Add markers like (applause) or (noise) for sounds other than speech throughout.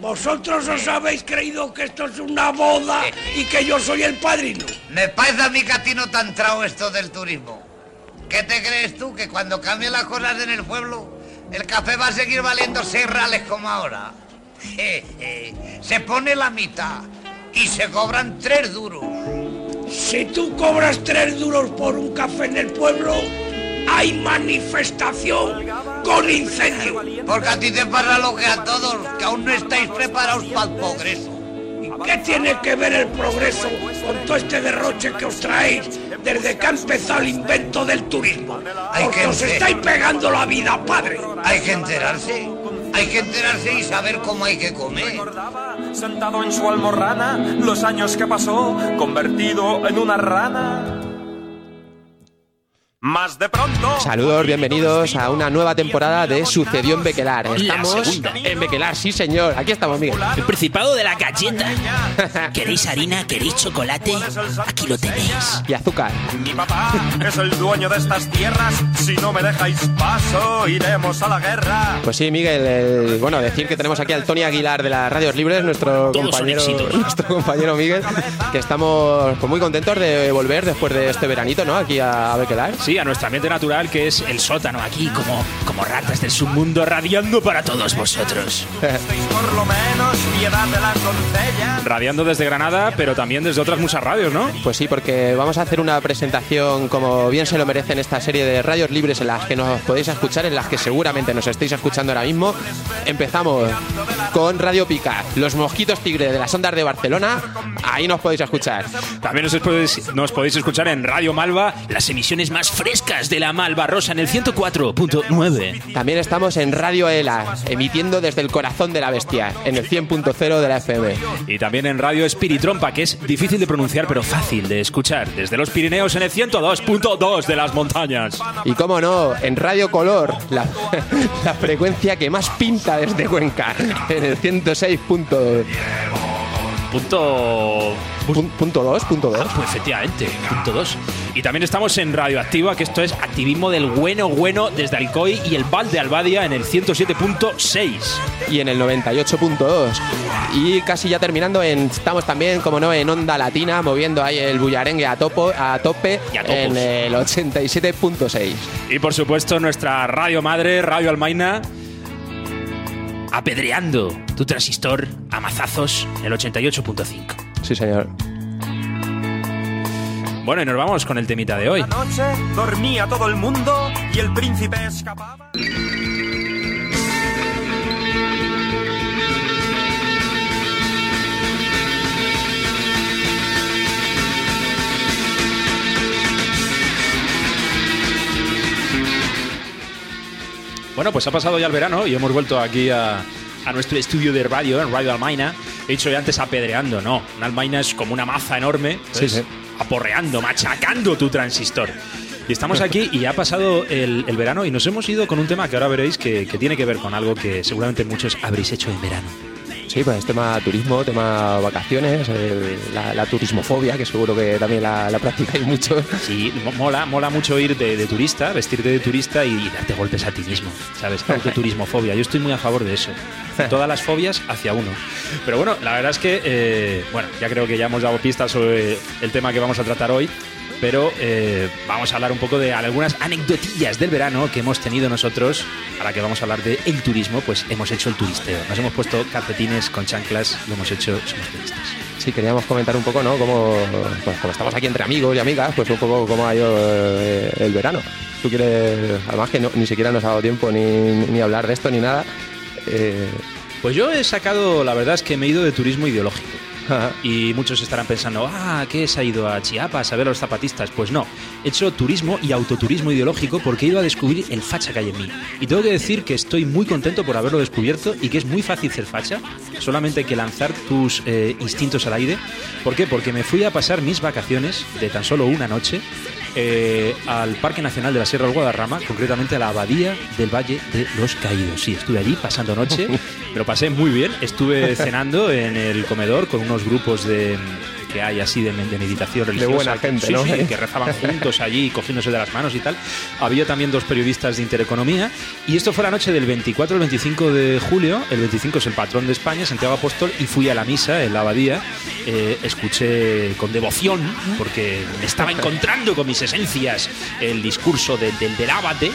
Vosotros os habéis creído que esto es una boda y que yo soy el padrino. Me parece a mí que a ti no te ha entrado esto del turismo. ¿Qué te crees tú? Que cuando cambien las cosas en el pueblo, el café va a seguir valiendo seis reales como ahora. Je, je. Se pone la mitad y se cobran tres duros. Si tú cobras tres duros por un café en el pueblo, hay manifestación con incendio. Porque a ti te pasa lo que a todos, que aún no estáis preparados para el progreso. ¿Qué tiene que ver el progreso con todo este derroche que os traéis desde que ha empezado el invento del turismo? Hay Porque que os estáis pegando la vida, padre. Hay que enterarse. Hay que enterarse y saber cómo hay que comer. Recordaba, sentado en su almorrana, los años que pasó, convertido en una rana. Más de pronto. Saludos, bienvenidos a una nueva temporada de Sucedió en Bequelar. Estamos en Bequelar, sí señor. Aquí estamos, Miguel. El Principado de la galleta. (laughs) ¿Queréis harina? ¿Queréis chocolate? Aquí lo tenéis. Y azúcar. Mi papá es el dueño de estas tierras. Si no me dejáis paso, iremos a la guerra. Pues sí, Miguel, el- bueno, decir que tenemos aquí al Tony Aguilar de las Radios Libres, nuestro Todos compañero, (laughs) nuestro compañero Miguel, que estamos pues, muy contentos de volver después de este veranito, ¿no? Aquí a, a Bequelar. Sí, a nuestro ambiente natural que es el sótano aquí, como, como ratas del submundo radiando para todos vosotros. Radiando desde Granada, pero también desde otras muchas radios, ¿no? Pues sí, porque vamos a hacer una presentación como bien se lo merecen esta serie de radios libres en las que nos podéis escuchar, en las que seguramente nos estáis escuchando ahora mismo. Empezamos con Radio Pica, los mosquitos tigre de las ondas de Barcelona. Ahí nos podéis escuchar. También nos podéis, nos podéis escuchar en Radio Malva. Las emisiones más frescas de la Malva Rosa en el 104.9. También estamos en Radio ELA, emitiendo desde el corazón de la bestia, en el 100.0 de la FM. Y también en Radio Espiritrompa, que es difícil de pronunciar, pero fácil de escuchar. Desde los Pirineos en el 102.2 de las montañas. Y cómo no, en Radio Color, la, (laughs) la frecuencia que más pinta desde Cuenca, en el 106.2. Punto... Pun- Punto 2, punto 2. Pues efectivamente, punto 2. Y también estamos en Radioactiva, que esto es activismo del bueno bueno desde Alcoy y el Val de Albadia en el 107.6. y en el 98.2. Y casi ya terminando, en, estamos también, como no, en Onda Latina, moviendo ahí el bullarengue a, topo, a tope Y a en el 87.6. Y por supuesto nuestra radio madre, Radio Almaina, apedreando tu transistor a mazazos en el 88.5. Sí, señor. Bueno, y nos vamos con el temita de hoy. La noche dormía todo el mundo y el príncipe escapaba. Bueno, pues ha pasado ya el verano y hemos vuelto aquí a, a nuestro estudio de radio, en Radio Almaina. He dicho ya antes apedreando, no. Una Almaina es como una maza enorme, Sí, ¿sabes? sí. aporreando, machacando tu transistor. Y estamos aquí y ha pasado el, el verano y nos hemos ido con un tema que ahora veréis que, que tiene que ver con algo que seguramente muchos habréis hecho en verano. Sí, pues tema turismo, tema vacaciones, el- la, la turismofobia, que seguro que también la, la practicáis mucho. Sí, mo- mola, mola mucho ir de, de turista, vestirte de turista y darte golpes a ti mismo, ¿sabes? (laughs) Autoturismofobia. Yo estoy muy a favor de eso. Todas las fobias hacia uno. Pero bueno, la verdad es que, eh, bueno, ya creo que ya hemos dado pistas sobre el tema que vamos a tratar hoy. Pero eh, vamos a hablar un poco de algunas anecdotillas del verano que hemos tenido nosotros. Ahora que vamos a hablar de el turismo, pues hemos hecho el turisteo. Nos hemos puesto calcetines con chanclas, lo hemos hecho, somos turistas. Sí, queríamos comentar un poco, ¿no? Pues, como estamos aquí entre amigos y amigas, pues un poco cómo ha ido eh, el verano. Tú quieres, además que no- ni siquiera nos ha dado tiempo ni, ni hablar de esto ni nada. Eh, Pues yo he sacado, la verdad es que me he ido de turismo ideológico. (laughs) Y muchos estarán pensando, ah, ¿qué se ha ido a Chiapas a ver a los zapatistas? Pues no, he hecho turismo y autoturismo ideológico porque he ido a descubrir el facha que hay en mí. Y tengo que decir que estoy muy contento por haberlo descubierto y que es muy fácil ser facha. Solamente que lanzar tus eh, instintos al aire. ¿Por qué? Porque me fui a pasar mis vacaciones de tan solo una noche eh, al Parque Nacional de la Sierra del Guadarrama, concretamente a la Abadía del Valle de los Caídos. Sí, estuve allí pasando noche, (laughs) me lo pasé muy bien. Estuve cenando en el comedor con unos grupos de que hay así de, de meditación religiosa. buena gente, Sí, ¿no? sí, que rezaban (laughs) juntos allí, cogiéndose de las manos y tal. Había también dos periodistas de Intereconomía. Y esto fue la noche del 24 al 25 de julio. El 25 es el patrón de España, Santiago Apóstol, y fui a la misa en la abadía. Eh, escuché con devoción, porque me estaba encontrando con mis esencias el discurso de- del del abate.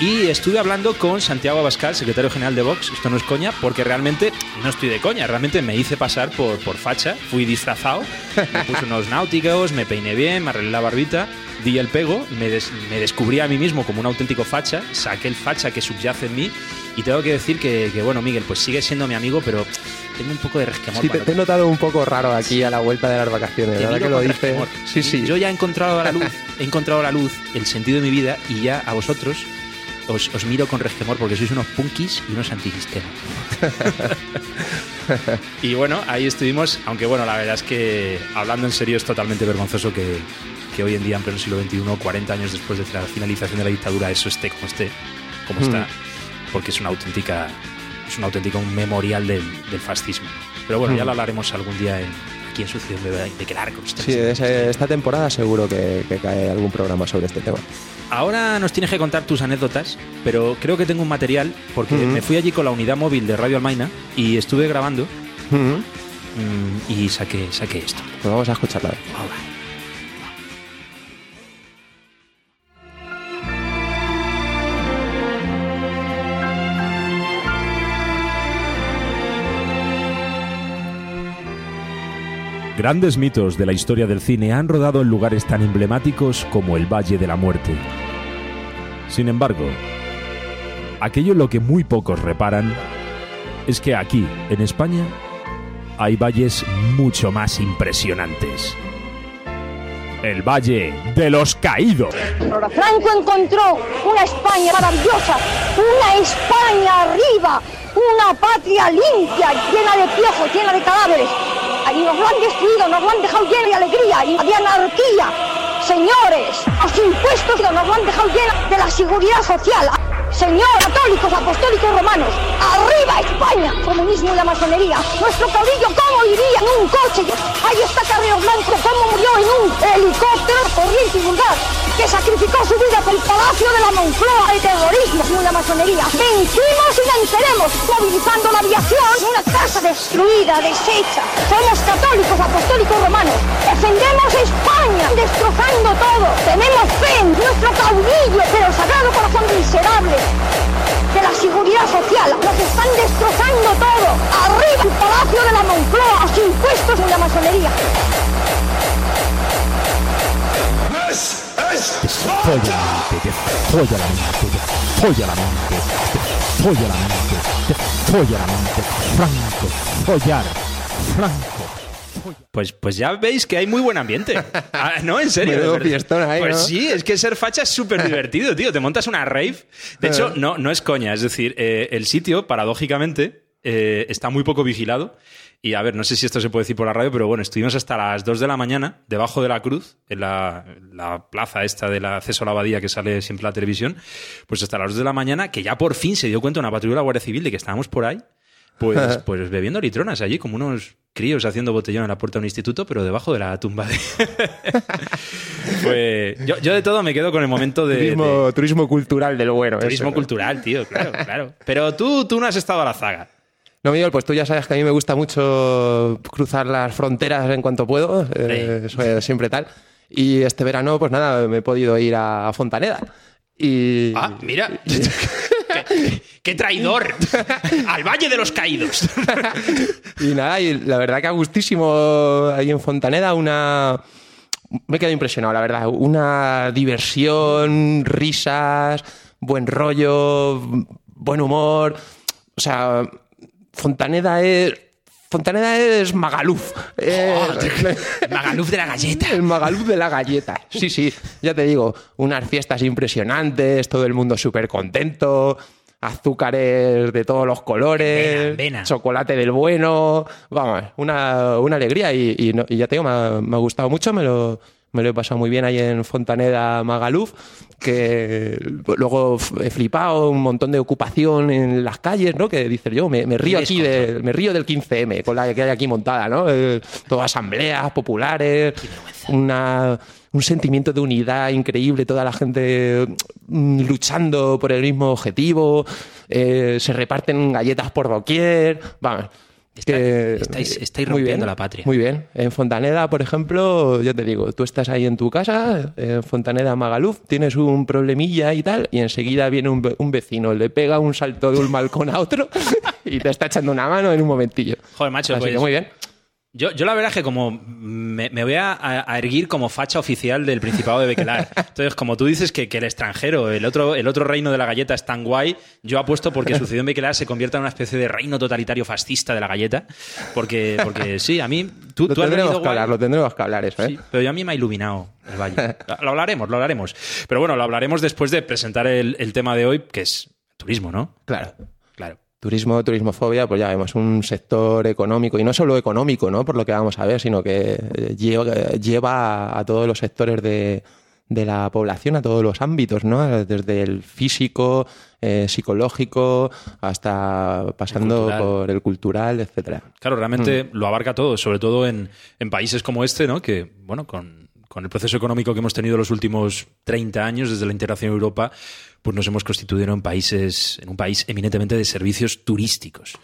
Y estuve hablando con Santiago Abascal, secretario general de Vox, esto no es coña, porque realmente no estoy de coña, realmente me hice pasar por, por facha, fui disfrazado, me puse unos náuticos, me peiné bien, me arreglé la barbita, di el pego, me, des- me descubrí a mí mismo como un auténtico facha, saqué el facha que subyace en mí y tengo que decir que, que, bueno, Miguel, pues sigue siendo mi amigo, pero tengo un poco de resquemor. Sí, te, te he notado un poco raro aquí a la vuelta de las vacaciones. miro que lo dices. Sí, sí. Yo ya he encontrado la luz, he encontrado la luz, el sentido de mi vida y ya a vosotros os, os miro con resquemor porque sois unos punkis y unos antisistema. (laughs) y bueno, ahí estuvimos, aunque bueno, la verdad es que hablando en serio es totalmente vergonzoso que, que hoy en día, en pleno siglo XXI, 40 años después de la finalización de la dictadura, eso esté como esté, como está, porque es una auténtica, es un auténtico memorial del, del fascismo. Pero bueno, ya lo hablaremos algún día en, aquí en de, de que largo. Sí, ese- esta temporada seguro que, que cae algún programa sobre este tema. Ahora nos tienes que contar tus anécdotas, pero creo que tengo un material porque me fui allí con la unidad móvil de Radio Almaina y estuve grabando mm, y saqué, saqué esto. Pues vamos a escucharla. Grandes mitos de la historia del cine han rodado en lugares tan emblemáticos como el Valle de la Muerte. Sin embargo, aquello en lo que muy pocos reparan es que aquí, en España, hay valles mucho más impresionantes. El Valle de los Caídos. Franco encontró una España maravillosa, una España arriba, una patria limpia, llena de piojos, llena de cadáveres. Y nos lo han destruido, nos lo han dejado lleno de alegría y de anarquía. Señores, los impuestos nos lo han dejado lleno de la seguridad social. Señor, católicos, apostólicos romanos, arriba España, comunismo y la masonería. Nuestro caudillo, ¿cómo iría en un coche? Ahí está Carrero Blanco, ¿cómo murió en un helicóptero corriente y vulgar? Que sacrificó su vida por el palacio de la Moncloa, el terrorismo y la masonería. Vencimos y venceremos, movilizando la aviación una casa destruida, deshecha. Somos católicos, apostólicos romanos. Defendemos España, destrozando todo. Tenemos fe en nuestro caudillo, pero sagrado corazón miserable de la seguridad social. Nos están destrozando todo. Arriba el palacio de la Moncloa, los impuestos y la masonería. Folla la mente, te folla la mente, te folla la mente, te folla la mente, te folla la mente. Franco, follar, Franco. Pues, pues ya veis que hay muy buen ambiente. (laughs) Ah, no, en serio. Ahí, Pues ¿no? sí, es que ser facha es súper divertido, tío. Te montas una rave. De hecho, no, no es coña. Es decir, eh, el sitio, paradójicamente, eh, está muy poco vigilado. Y a ver, no sé si esto se puede decir por la radio, pero bueno, estuvimos hasta las 2 de la mañana debajo de la cruz, en la, la plaza esta del acceso a la abadía que sale siempre la televisión, pues hasta las 2 de la mañana, que ya por fin se dio cuenta una patrulla de la Guardia Civil de que estábamos por ahí, pues, (laughs) pues bebiendo litronas allí, como unos críos haciendo botellón en la puerta de un instituto, pero debajo de la tumba de... (laughs) Fue- yo, yo de todo me quedo con el momento de... turismo, de- turismo cultural del bueno. turismo eso. cultural, tío, claro, claro. Pero tú, tú no has estado a la zaga. No, Miguel, pues tú ya sabes que a mí me gusta mucho cruzar las fronteras en cuanto puedo. eh, siempre tal. Y este verano, pues nada, me he podido ir a Fontaneda. Y. Ah, mira. (laughs) qué, traidor. Al Valle de los Caídos. (laughs) Y nada, y la verdad que a gustísimo ahí en Fontaneda, una. Me he quedado impresionado, la verdad. Una diversión, risas, buen rollo, buen humor. O sea, Fontaneda es. Fontaneda es Magaluf. Es- (laughs) Magaluf de la galleta. el Magaluf de la galleta. Sí, sí, ya te digo, unas fiestas impresionantes, todo el mundo súper contento, azúcares de todos los colores, Vena, vena. chocolate del bueno, vamos, una, una alegría y, y no- y ya te digo, me ha, me ha gustado mucho, me lo, me lo he pasado muy bien ahí en Fontaneda Magaluf, que luego he flipado un montón de ocupación en las calles, ¿no? Que dices yo, me, me río aquí, de, me río del 15M, con la que hay aquí montada, ¿no? Eh, todas asambleas populares, una, un sentimiento de unidad increíble, toda la gente mm, luchando por el mismo objetivo, eh, se reparten galletas por doquier, vamos. Está- que- estáis- estáis rompiendo bien, la patria. Muy bien. En Fontaneda, por ejemplo, yo te digo, tú estás ahí en tu casa, en Fontaneda Magaluf, tienes un problemilla y tal, y enseguida viene un, ve- un vecino, le pega un salto de un (laughs) balcón a otro (laughs) y te está echando una mano en un momentillo. Joder, macho, Así pues, que muy bien. Yo, yo la verdad es que como me, me voy a, a erguir como facha oficial del Principado de Bequelar. (laughs) Entonces, como tú dices que, que el extranjero, el otro, el otro reino de la galleta es tan guay, yo apuesto porque (laughs) sucedió en Bequelar se convierta en una especie de reino totalitario fascista de la galleta. Porque, porque sí, a mí... Tú, Lo tú tendremos que hablar, lo tendremos que hablar eso, ¿eh? Sí, pero yo a mí me ha iluminado el valle. Lo hablaremos, lo hablaremos. Pero bueno, lo hablaremos después de presentar el, el tema de hoy, que es turismo, ¿no? Claro. Turismo, turismofobia, pues ya vemos un sector económico, y no solo económico, ¿no? Por lo que vamos a ver, sino que eh, lleva, lleva a, todos los sectores de, de la población, a todos los ámbitos, ¿no? Desde el físico, eh, psicológico, hasta pasando por el cultural, etcétera. Claro, realmente Mm. lo abarca todo, sobre todo en, en países como este, ¿no? Que, bueno, con, con el proceso económico que hemos tenido los últimos 30 años desde la integración a Europa, pues nos hemos constituido en países, en un país eminentemente de servicios turísticos.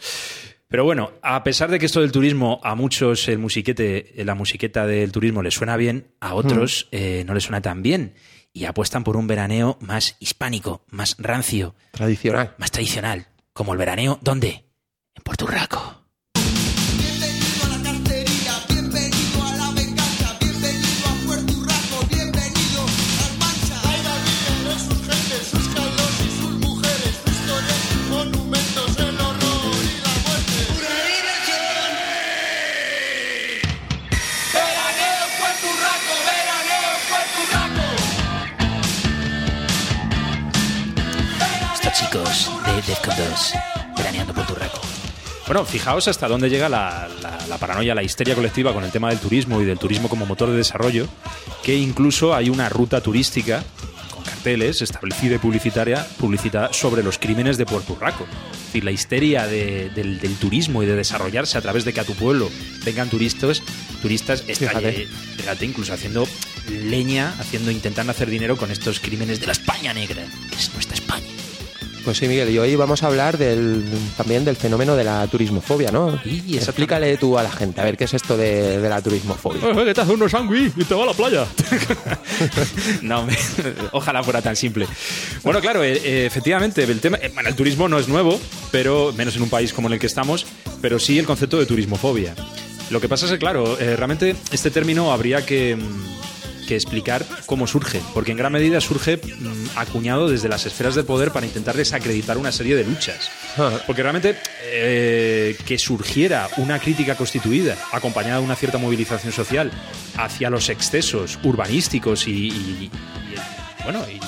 Pero bueno, a pesar de que esto del turismo a muchos el musiquete, la musiqueta del turismo les suena bien, a otros eh, no les suena tan bien y apuestan por un veraneo más hispánico, más rancio, Tradicional. más tradicional, como el veraneo ¿dónde? En Puerto Urraco. Chicos de Defcon 2, veraneando por Turraco. Bueno, fijaos hasta dónde llega la, la- la paranoia, la histeria colectiva con el tema del turismo y del turismo como motor de desarrollo, que incluso hay una ruta turística con carteles establecida y publicitaria publicitada sobre los crímenes de Puerto Urraco. Es decir, la histeria de- del, del turismo y de desarrollarse a través de que a tu pueblo vengan turistas, turistas está Fíjate. fíjate, incluso haciendo leña, haciendo, intentando hacer dinero con estos crímenes de la España negra, que es nuestra España. Pues sí, Miguel, y hoy vamos a hablar del, también del fenómeno de la turismofobia, ¿no? Exactamente. Explícale tú a la gente, a ver qué es esto de, de la turismofobia. que te hace unos sándwich y te va a la playa. (laughs) no, me- ojalá fuera tan simple. Bueno, claro, eh, eh, efectivamente, el tema, eh, bueno, el turismo no es nuevo, pero menos en un país como en el que estamos, pero sí el concepto de turismofobia. Lo que pasa es que, claro, eh, realmente este término habría que, mm, que explicar cómo surge, porque en gran medida surge mm, acuñado desde las esferas de poder para intentar desacreditar una serie de luchas. Porque realmente eh, que surgiera una crítica constituida, acompañada de una cierta movilización social hacia los excesos urbanísticos y, y- y, bueno, y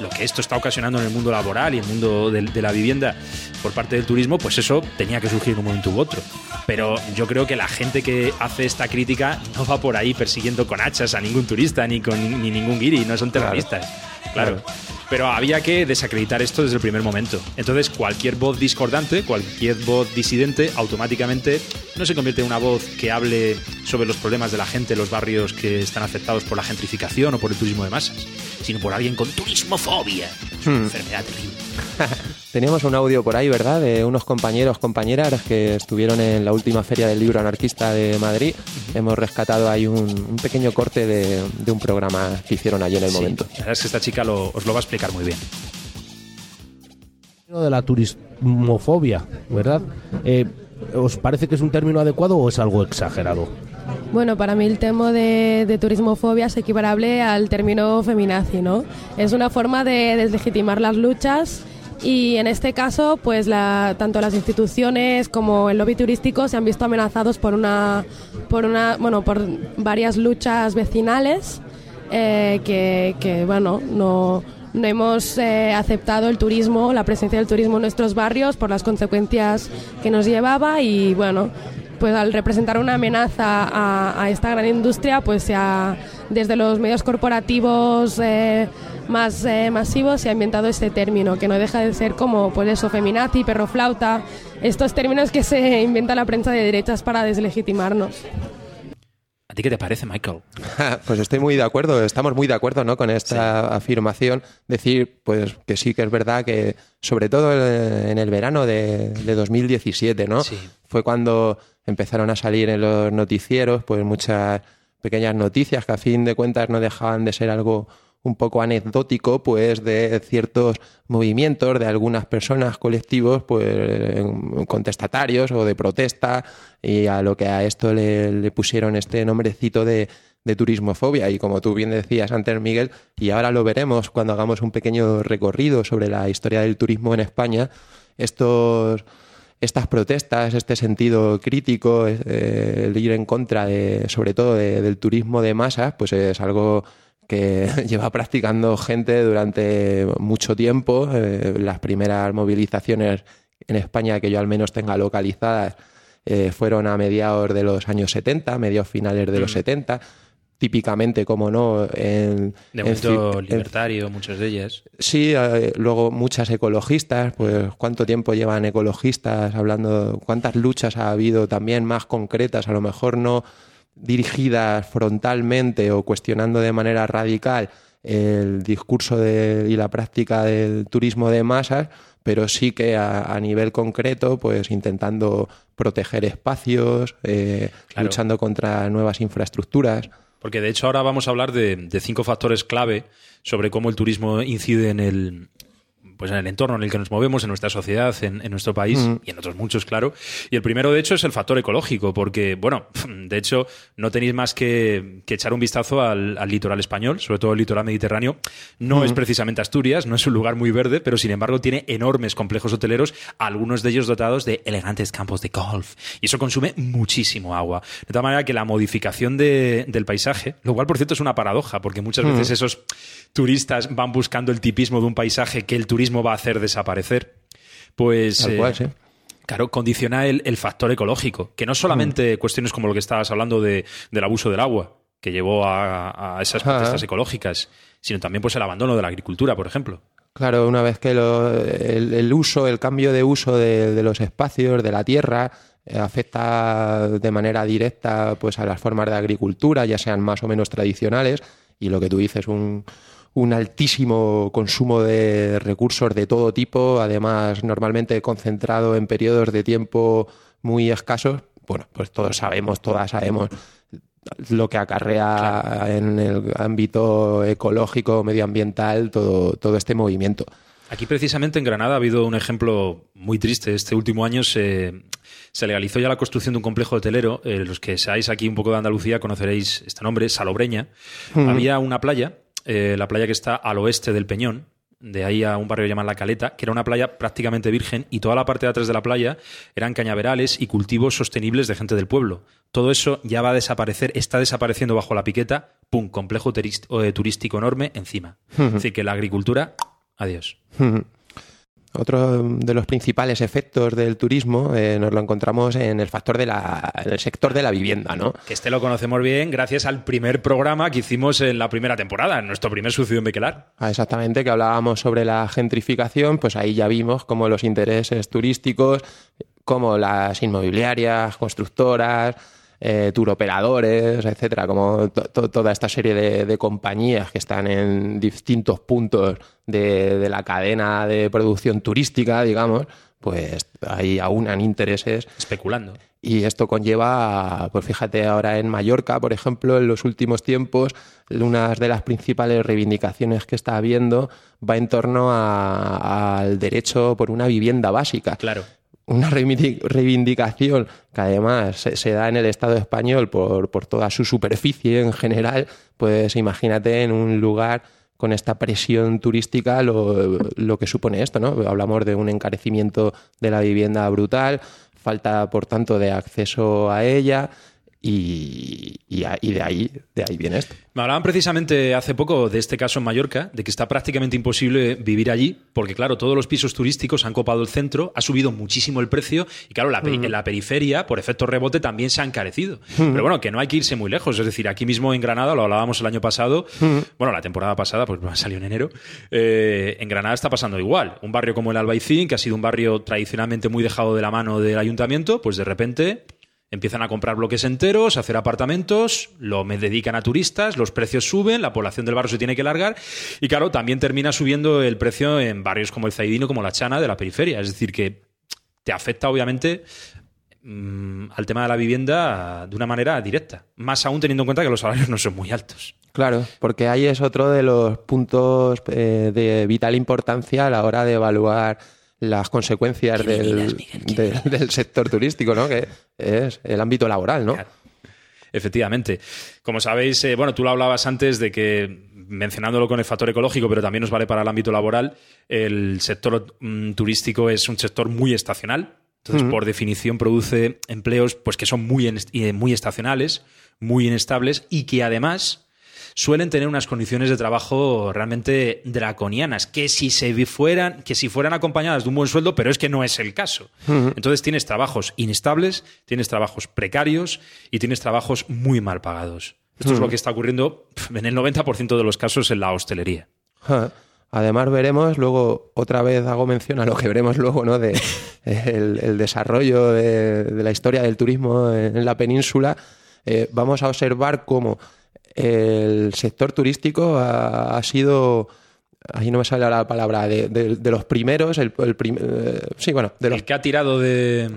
lo que esto está ocasionando en el mundo laboral y el mundo del- de, la vivienda por parte del turismo, pues eso tenía que surgir en un momento u otro. Pero yo creo que la gente que hace esta crítica no va por ahí persiguiendo con hachas a ningún turista ni con ni ningún guiri, no son terroristas. Claro. Pero había que desacreditar esto desde el primer momento. Entonces, cualquier voz discordante, cualquier voz disidente, automáticamente no se convierte en una voz que hable sobre los problemas de la gente en los barrios que están afectados por la gentrificación o por el turismo de masas, sino por alguien con turismofobia. Es una enfermedad terrible. (laughs) Teníamos un audio por ahí, ¿verdad? De unos compañeros, compañeras que estuvieron en la última feria del libro anarquista de Madrid. Hemos rescatado ahí un, un pequeño corte de, de un programa que hicieron allí en el Sí, momento. la verdad es que esta chica lo- os lo va a explicar muy bien. de la turismofobia, ¿verdad? Eh, ¿Os parece que es un término adecuado o es algo exagerado? Bueno, para mí el tema de, de turismofobia es equiparable al término feminazi, ¿no? Es una forma de deslegitimar las luchas y en este caso, pues la, tanto las instituciones como el lobby turístico se han visto amenazados por una, por una, bueno, por varias luchas vecinales eh, que, bueno, no, no hemos eh, aceptado el turismo, la presencia del turismo en nuestros barrios por las consecuencias que nos llevaba y bueno, pues al representar una amenaza a, esta gran industria, pues se ha desde los medios corporativos eh, más eh, masivos se ha inventado este término, que no deja de ser como, pues eso, feminazi, perro flauta, estos términos que se inventa la prensa de derechas para deslegitimarnos. ¿A ti qué te parece, Michael? (laughs) Pues estoy muy de acuerdo, estamos muy de acuerdo ¿no? con esta afirmación. Decir, pues que sí que es verdad que, sobre todo en el verano de, de 2017, ¿no? Sí. Fue cuando empezaron a salir en los noticieros, pues muchas pequeñas noticias que a fin de cuentas no dejaban de ser algo un poco anecdótico, pues de ciertos movimientos de algunas personas, colectivos, pues contestatarios o de protesta, y a lo que a esto le, pusieron este nombrecito de, de turismofobia. Y como tú bien decías antes, Miguel, y ahora lo veremos cuando hagamos un pequeño recorrido sobre la historia del turismo en España, estos estas protestas, este sentido crítico, eh, el ir en contra de, sobre todo de- del turismo de masas, pues es algo que (laughs) lleva practicando gente durante mucho tiempo. Eh, las primeras movilizaciones en España que yo al menos tenga localizadas eh, fueron a mediados de los años 70, mediados finales de los 70. Típicamente, como no, en, De en momento en libertario, muchas de ellas. Sí, eh, luego muchas ecologistas, pues cuánto tiempo llevan ecologistas hablando, cuántas luchas ha habido también más concretas, a lo mejor no dirigidas frontalmente o cuestionando de manera radical el discurso de- y la práctica del turismo de masas, pero sí que a, a nivel concreto, pues intentando proteger espacios, eh, Claro. luchando contra nuevas infraestructuras. Porque de hecho ahora vamos a hablar de, de cinco factores clave sobre cómo el turismo incide en el, pues en el entorno en el que nos movemos, en nuestra sociedad, en, en nuestro país Mm. y en otros muchos, claro. Y el primero, de hecho, es el factor ecológico, porque, bueno, (laughs) de hecho, no tenéis más que, que echar un vistazo al, al litoral español, sobre todo el litoral mediterráneo. No Mm. es precisamente Asturias, no es un lugar muy verde, pero sin embargo tiene enormes complejos hoteleros, algunos de ellos dotados de elegantes campos de golf. Y eso consume muchísimo agua. De tal manera que la modificación de- del paisaje, lo cual, por cierto, es una paradoja, porque muchas Mm. veces esos turistas van buscando el tipismo de un paisaje que el turismo va a hacer desaparecer, pues... Tal eh, cual, sí. Claro, condiciona el, el factor ecológico, que no solamente Mm. cuestiones como lo que estabas hablando de, del abuso del agua, que llevó a, a esas Ajá. protestas ecológicas, sino también pues el abandono de la agricultura, por ejemplo. Claro, una vez que lo- el, el uso, el cambio de uso de, de los espacios, de la tierra, eh, afecta de manera directa pues, a las formas de agricultura, ya sean más o menos tradicionales, y lo que tú dices, un, un altísimo consumo de recursos de todo tipo, además normalmente concentrado en periodos de tiempo muy escasos. Bueno, pues todos sabemos, todas sabemos lo que acarrea en el ámbito ecológico, medioambiental, todo, todo este movimiento. Aquí precisamente en Granada ha habido un ejemplo muy triste. Este último año se, se legalizó ya la construcción de un complejo hotelero. Eh, los que seáis aquí un poco de Andalucía conoceréis este nombre, Salobreña. Ujú. Había una playa, eh, la playa que está al oeste del Peñón, de ahí a un barrio llamado La Caleta, que era una playa prácticamente virgen y toda la parte de atrás de la playa eran cañaverales y cultivos sostenibles de gente del pueblo. Todo eso ya va a desaparecer, está desapareciendo bajo la piqueta, pum, complejo eh, turístico enorme encima. Ujú. Es decir, que la agricultura, adiós. Otro de los principales efectos del turismo eh, nos lo encontramos en el factor de la, en el sector de la vivienda, ¿no? Que este lo conocemos bien gracias al primer programa que hicimos en la primera temporada, en nuestro primer suicidio en Bequelar. Ah, Exactamente, que hablábamos sobre la gentrificación, pues ahí ya vimos cómo los intereses turísticos, como las inmobiliarias, constructoras, eh, turoperadores, etcétera, como to- to- toda esta serie de, de compañías que están en distintos puntos de, de la cadena de producción turística, digamos, pues ahí aunan intereses Especulando. y esto conlleva, pues fíjate ahora en Mallorca, por ejemplo, en los últimos tiempos, una de las principales reivindicaciones que está habiendo va en torno a- al derecho por una vivienda básica. Claro. Una reivindi- reivindicación que además se, se da en el Estado español por, por toda su superficie en general, pues imagínate en un lugar con esta presión turística lo, lo que supone esto, ¿no? Hablamos de un encarecimiento de la vivienda brutal, falta, por tanto, de acceso a ella, y, y de, ahí, de ahí viene esto. Me hablaban precisamente hace poco de este caso en Mallorca, de que está prácticamente imposible vivir allí, porque claro, todos los pisos turísticos han copado el centro, ha subido muchísimo el precio y claro, la, en la periferia, por efecto rebote, también se ha encarecido. Pero bueno, que no hay que irse muy lejos, es decir, aquí mismo en Granada, lo hablábamos el año pasado, bueno, la temporada pasada, pues (laughs) salió en enero, eh, en Granada está pasando igual. Un barrio como el Albaicín, que ha sido un barrio tradicionalmente muy dejado de la mano del ayuntamiento, pues de repente Empiezan a comprar bloques enteros, a hacer apartamentos, lo me dedican a turistas, los precios suben, la población del barrio se tiene que largar y claro, también termina subiendo el precio en barrios como el Zaidino, como la Chana de la periferia. Es decir, que te afecta obviamente mm, al tema de la vivienda de una manera directa. Más aún teniendo en cuenta que los salarios (laughs) no son muy altos. Claro, porque ahí es otro de los puntos eh, de vital importancia a la hora de evaluar las consecuencias ¿Qué me del, del sector turístico, ¿no? Que es el ámbito laboral, ¿no? Claro. Efectivamente. Como sabéis, eh, bueno, tú lo hablabas antes de que, mencionándolo con el factor ecológico, pero también nos vale para el ámbito laboral, el sector mm, turístico es un sector muy estacional. Entonces, por definición, produce empleos pues, que son muy, eh, muy estacionales, muy inestables y que además suelen tener unas condiciones de trabajo realmente draconianas, que si se fueran, que si fueran acompañadas de un buen sueldo, pero es que no es el caso. Entonces tienes trabajos inestables, tienes trabajos precarios y tienes trabajos muy mal pagados. Esto es lo que está ocurriendo en el 90% de los casos en la hostelería. Además veremos luego, otra vez hago mención a lo que veremos luego, ¿no? De (laughs) el, el desarrollo de, de la historia del turismo en la península. Eh, vamos a observar cómo el sector turístico ha, ha sido, ahí no me sale la palabra, de, de- de los primeros, el, el prim- eh, sí, bueno, de los El que ha tirado de,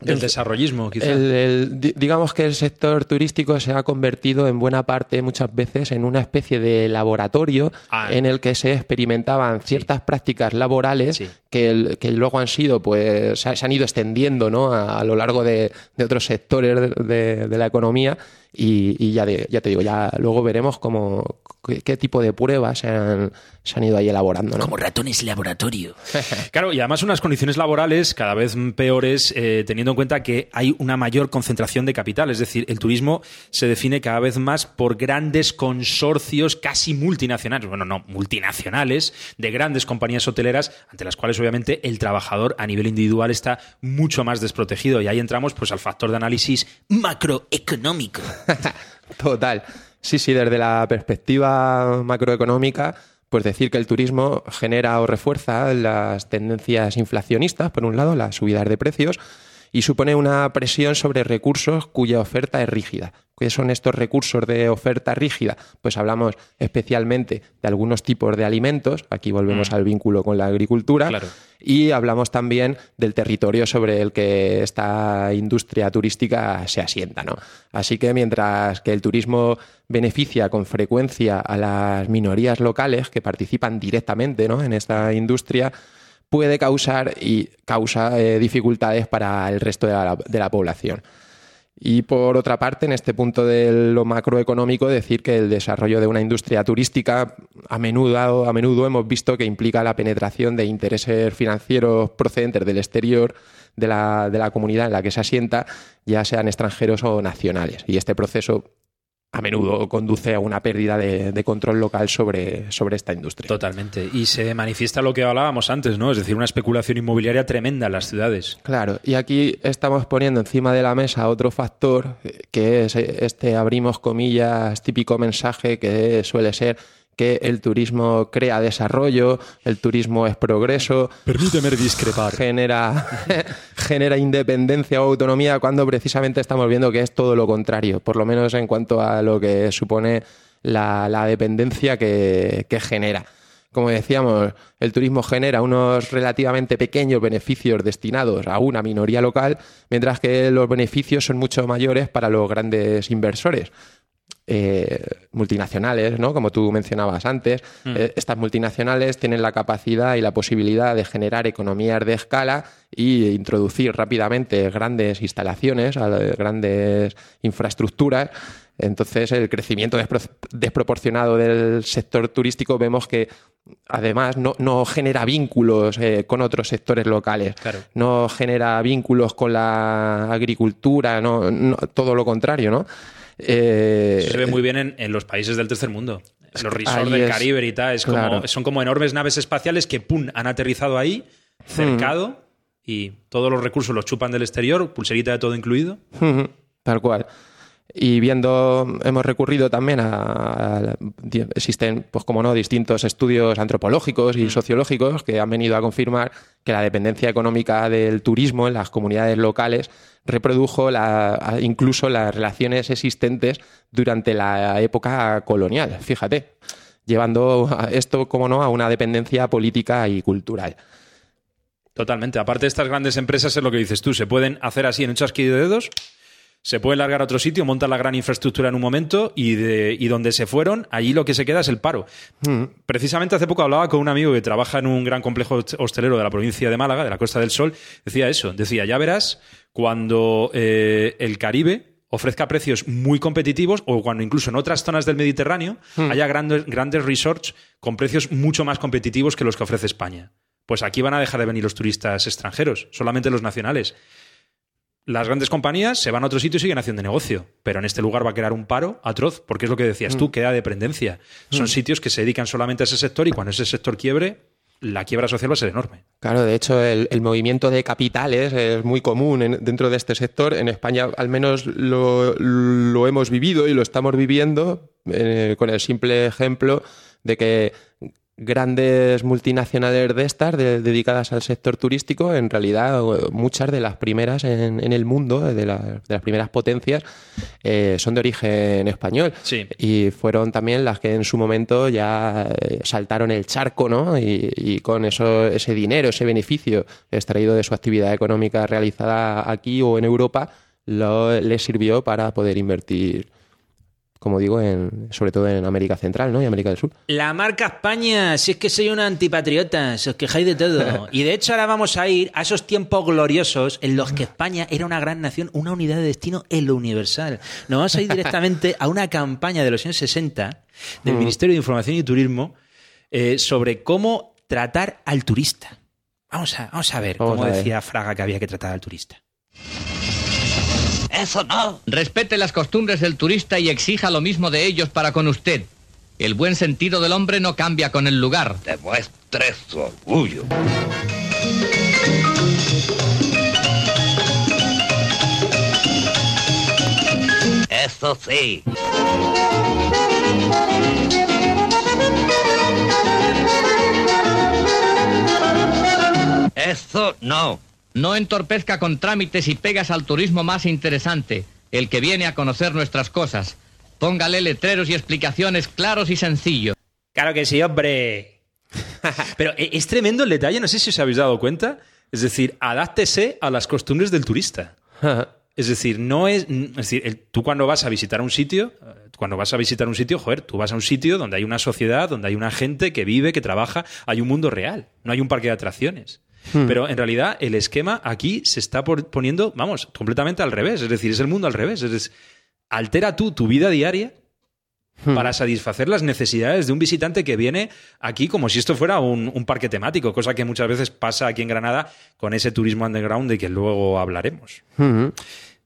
del El- desarrollismo, quizá. El- el- di- digamos que el sector turístico se ha convertido en buena parte, muchas veces, en una especie de laboratorio Ah. en el que se experimentaban ciertas prácticas laborales Sí. que, el- que luego han sido, pues, se, han ido extendiendo ¿no? a, a lo largo de, de otros sectores de la economía y, y ya, de- ya te digo, ya luego veremos cómo, qué, qué tipo de pruebas se han, se han ido ahí elaborando. ¿no? Como ratones laboratorio. (laughs) Claro, y además unas condiciones laborales cada vez peores, eh, teniendo en cuenta que hay una mayor concentración de capital. Es decir, el turismo se define cada vez más por grandes consorcios casi multinacionales, bueno, no, multinacionales, de grandes compañías hoteleras, ante las cuales obviamente el trabajador a nivel individual está mucho más desprotegido. Y ahí entramos pues al factor de análisis Macroeconómico. (laughs) Total. Sí, sí, desde la perspectiva macroeconómica, pues decir que el turismo genera o refuerza las tendencias inflacionistas, por un lado, las subidas de precios, y supone una presión sobre recursos cuya oferta es rígida. ¿Qué son estos recursos de oferta rígida? Pues hablamos especialmente de algunos tipos de alimentos, aquí volvemos al vínculo con la agricultura, Claro. y hablamos también del territorio sobre el que esta industria turística se asienta. ¿no? Así que mientras que el turismo beneficia con frecuencia a las minorías locales que participan directamente ¿no? en esta industria, puede causar y causa eh, dificultades para el resto de la, población. Y por otra parte, en este punto de lo macroeconómico, decir que el desarrollo de una industria turística a menudo, a menudo hemos visto que implica la penetración de intereses financieros procedentes del exterior de la, de la comunidad en la que se asienta, ya sean extranjeros o nacionales. Y este proceso a menudo conduce a una pérdida de, de control local sobre, sobre esta industria. Totalmente. Y se manifiesta lo que hablábamos antes, ¿no? Es decir, una especulación inmobiliaria tremenda en las ciudades. Claro, y aquí estamos poniendo encima de la mesa otro factor eh, que es eh, este abrimos comillas típico mensaje que suele ser que el turismo crea desarrollo, el turismo es progreso, Permíteme discrepar. genera, (laughs) genera independencia o autonomía cuando precisamente estamos viendo que es todo lo contrario, por lo menos en cuanto a lo que supone la, la dependencia que, que genera. Como decíamos, el turismo genera unos relativamente pequeños beneficios destinados a una minoría local, mientras que los beneficios son mucho mayores para los grandes inversores eh, multinacionales, ¿no? Como tú mencionabas antes, eh, estas multinacionales tienen la capacidad y la posibilidad de generar economías de escala y introducir rápidamente grandes instalaciones, grandes infraestructuras Entonces, el crecimiento despro- desproporcionado del sector turístico vemos que además no, no genera vínculos eh, con otros sectores locales, Claro. no genera vínculos con la agricultura, no, no- todo lo contrario, ¿no? Eh, Eso se ve muy bien en, en los países del tercer mundo. Los resorts del es- Caribe y tal. Es como, claro. son como enormes naves espaciales que, pum, han aterrizado ahí, cercado, y todos los recursos los chupan del exterior, pulserita de todo incluido. Tal cual. Y viendo, hemos recurrido también a, existen, pues como no, distintos estudios antropológicos y sociológicos que han venido a confirmar que la dependencia económica del turismo en las comunidades locales reprodujo la- incluso las relaciones existentes durante la época colonial, fíjate, llevando esto, como no, a una dependencia política y cultural. Totalmente. Aparte de estas grandes empresas, es lo que dices tú. Se pueden hacer así en un chasquido de dedos, se pueden largar a otro sitio, montar la gran infraestructura en un momento y, de, y donde se fueron, allí lo que se queda es el paro. Precisamente hace poco hablaba con un amigo que trabaja en un gran complejo hostelero de la provincia de Málaga, de la Costa del Sol. Decía eso. Decía, ya verás cuando eh, el Caribe ofrezca precios muy competitivos o cuando incluso en otras zonas del Mediterráneo haya grandes, grandes resorts con precios mucho más competitivos que los que ofrece España. Pues aquí van a dejar de venir los turistas extranjeros, solamente los nacionales. Las grandes compañías se van a otro sitio y siguen haciendo negocio, pero en este lugar va a crear un paro atroz, porque es lo que decías tú, queda dependencia. Son Mm. sitios que se dedican solamente a ese sector y cuando ese sector quiebre, la quiebra social va a ser enorme. Claro, de hecho, el, movimiento de capitales es muy común en- dentro de este sector. En España, al menos, lo, lo hemos vivido y lo estamos viviendo eh, con el simple ejemplo de que grandes multinacionales de estas, de- dedicadas al sector turístico, en realidad muchas de las primeras en, en el mundo, de, la- de las primeras potencias, eh, son de origen español. Sí. Y fueron también las que en su momento ya eh, saltaron el charco, ¿no? Y, y con eso, ese dinero, ese beneficio extraído de su actividad económica realizada aquí o en Europa, lo, les sirvió para poder invertir, como digo, en, sobre todo en América Central, ¿no? Y América del Sur. La marca España, si es que soy una antipatriota, si os quejáis de todo. (laughs) Y de hecho ahora vamos a ir a esos tiempos gloriosos en los que España era una gran nación, una unidad de destino en lo universal. Nos vamos a ir directamente a una campaña de los años 60 del Mm. Ministerio de Información y Turismo eh, sobre cómo tratar al turista. Vamos a, vamos a ver Vamos cómo a ver. decía Fraga que había que tratar al turista. Eso no. Respete las costumbres del turista y exija lo mismo de ellos para con usted. El buen sentido del hombre no cambia con el lugar. Demuestre su orgullo. Eso sí. Eso no. No entorpezca con trámites y pegas al turismo más interesante, el que viene a conocer nuestras cosas. Póngale letreros y explicaciones claros y sencillos. Claro que sí, hombre. (laughs) Pero e- es tremendo el detalle, no sé si os habéis dado cuenta. Es decir, adáptese a las costumbres del turista. (laughs) Es decir, no es. Es decir, el- tú cuando vas a visitar un sitio, eh, cuando vas a visitar un sitio, joder, tú vas a un sitio donde hay una sociedad, donde hay una gente que vive, que trabaja, hay un mundo real, no hay un parque de atracciones. Hmm. Pero en realidad el esquema aquí se está poniendo, vamos, completamente al revés. Es decir, es el mundo al revés. Es altera tú tu vida diaria Hmm. para satisfacer las necesidades de un visitante que viene aquí como si esto fuera un, un parque temático, cosa que muchas veces pasa aquí en Granada con ese turismo underground de que luego hablaremos. Ujú.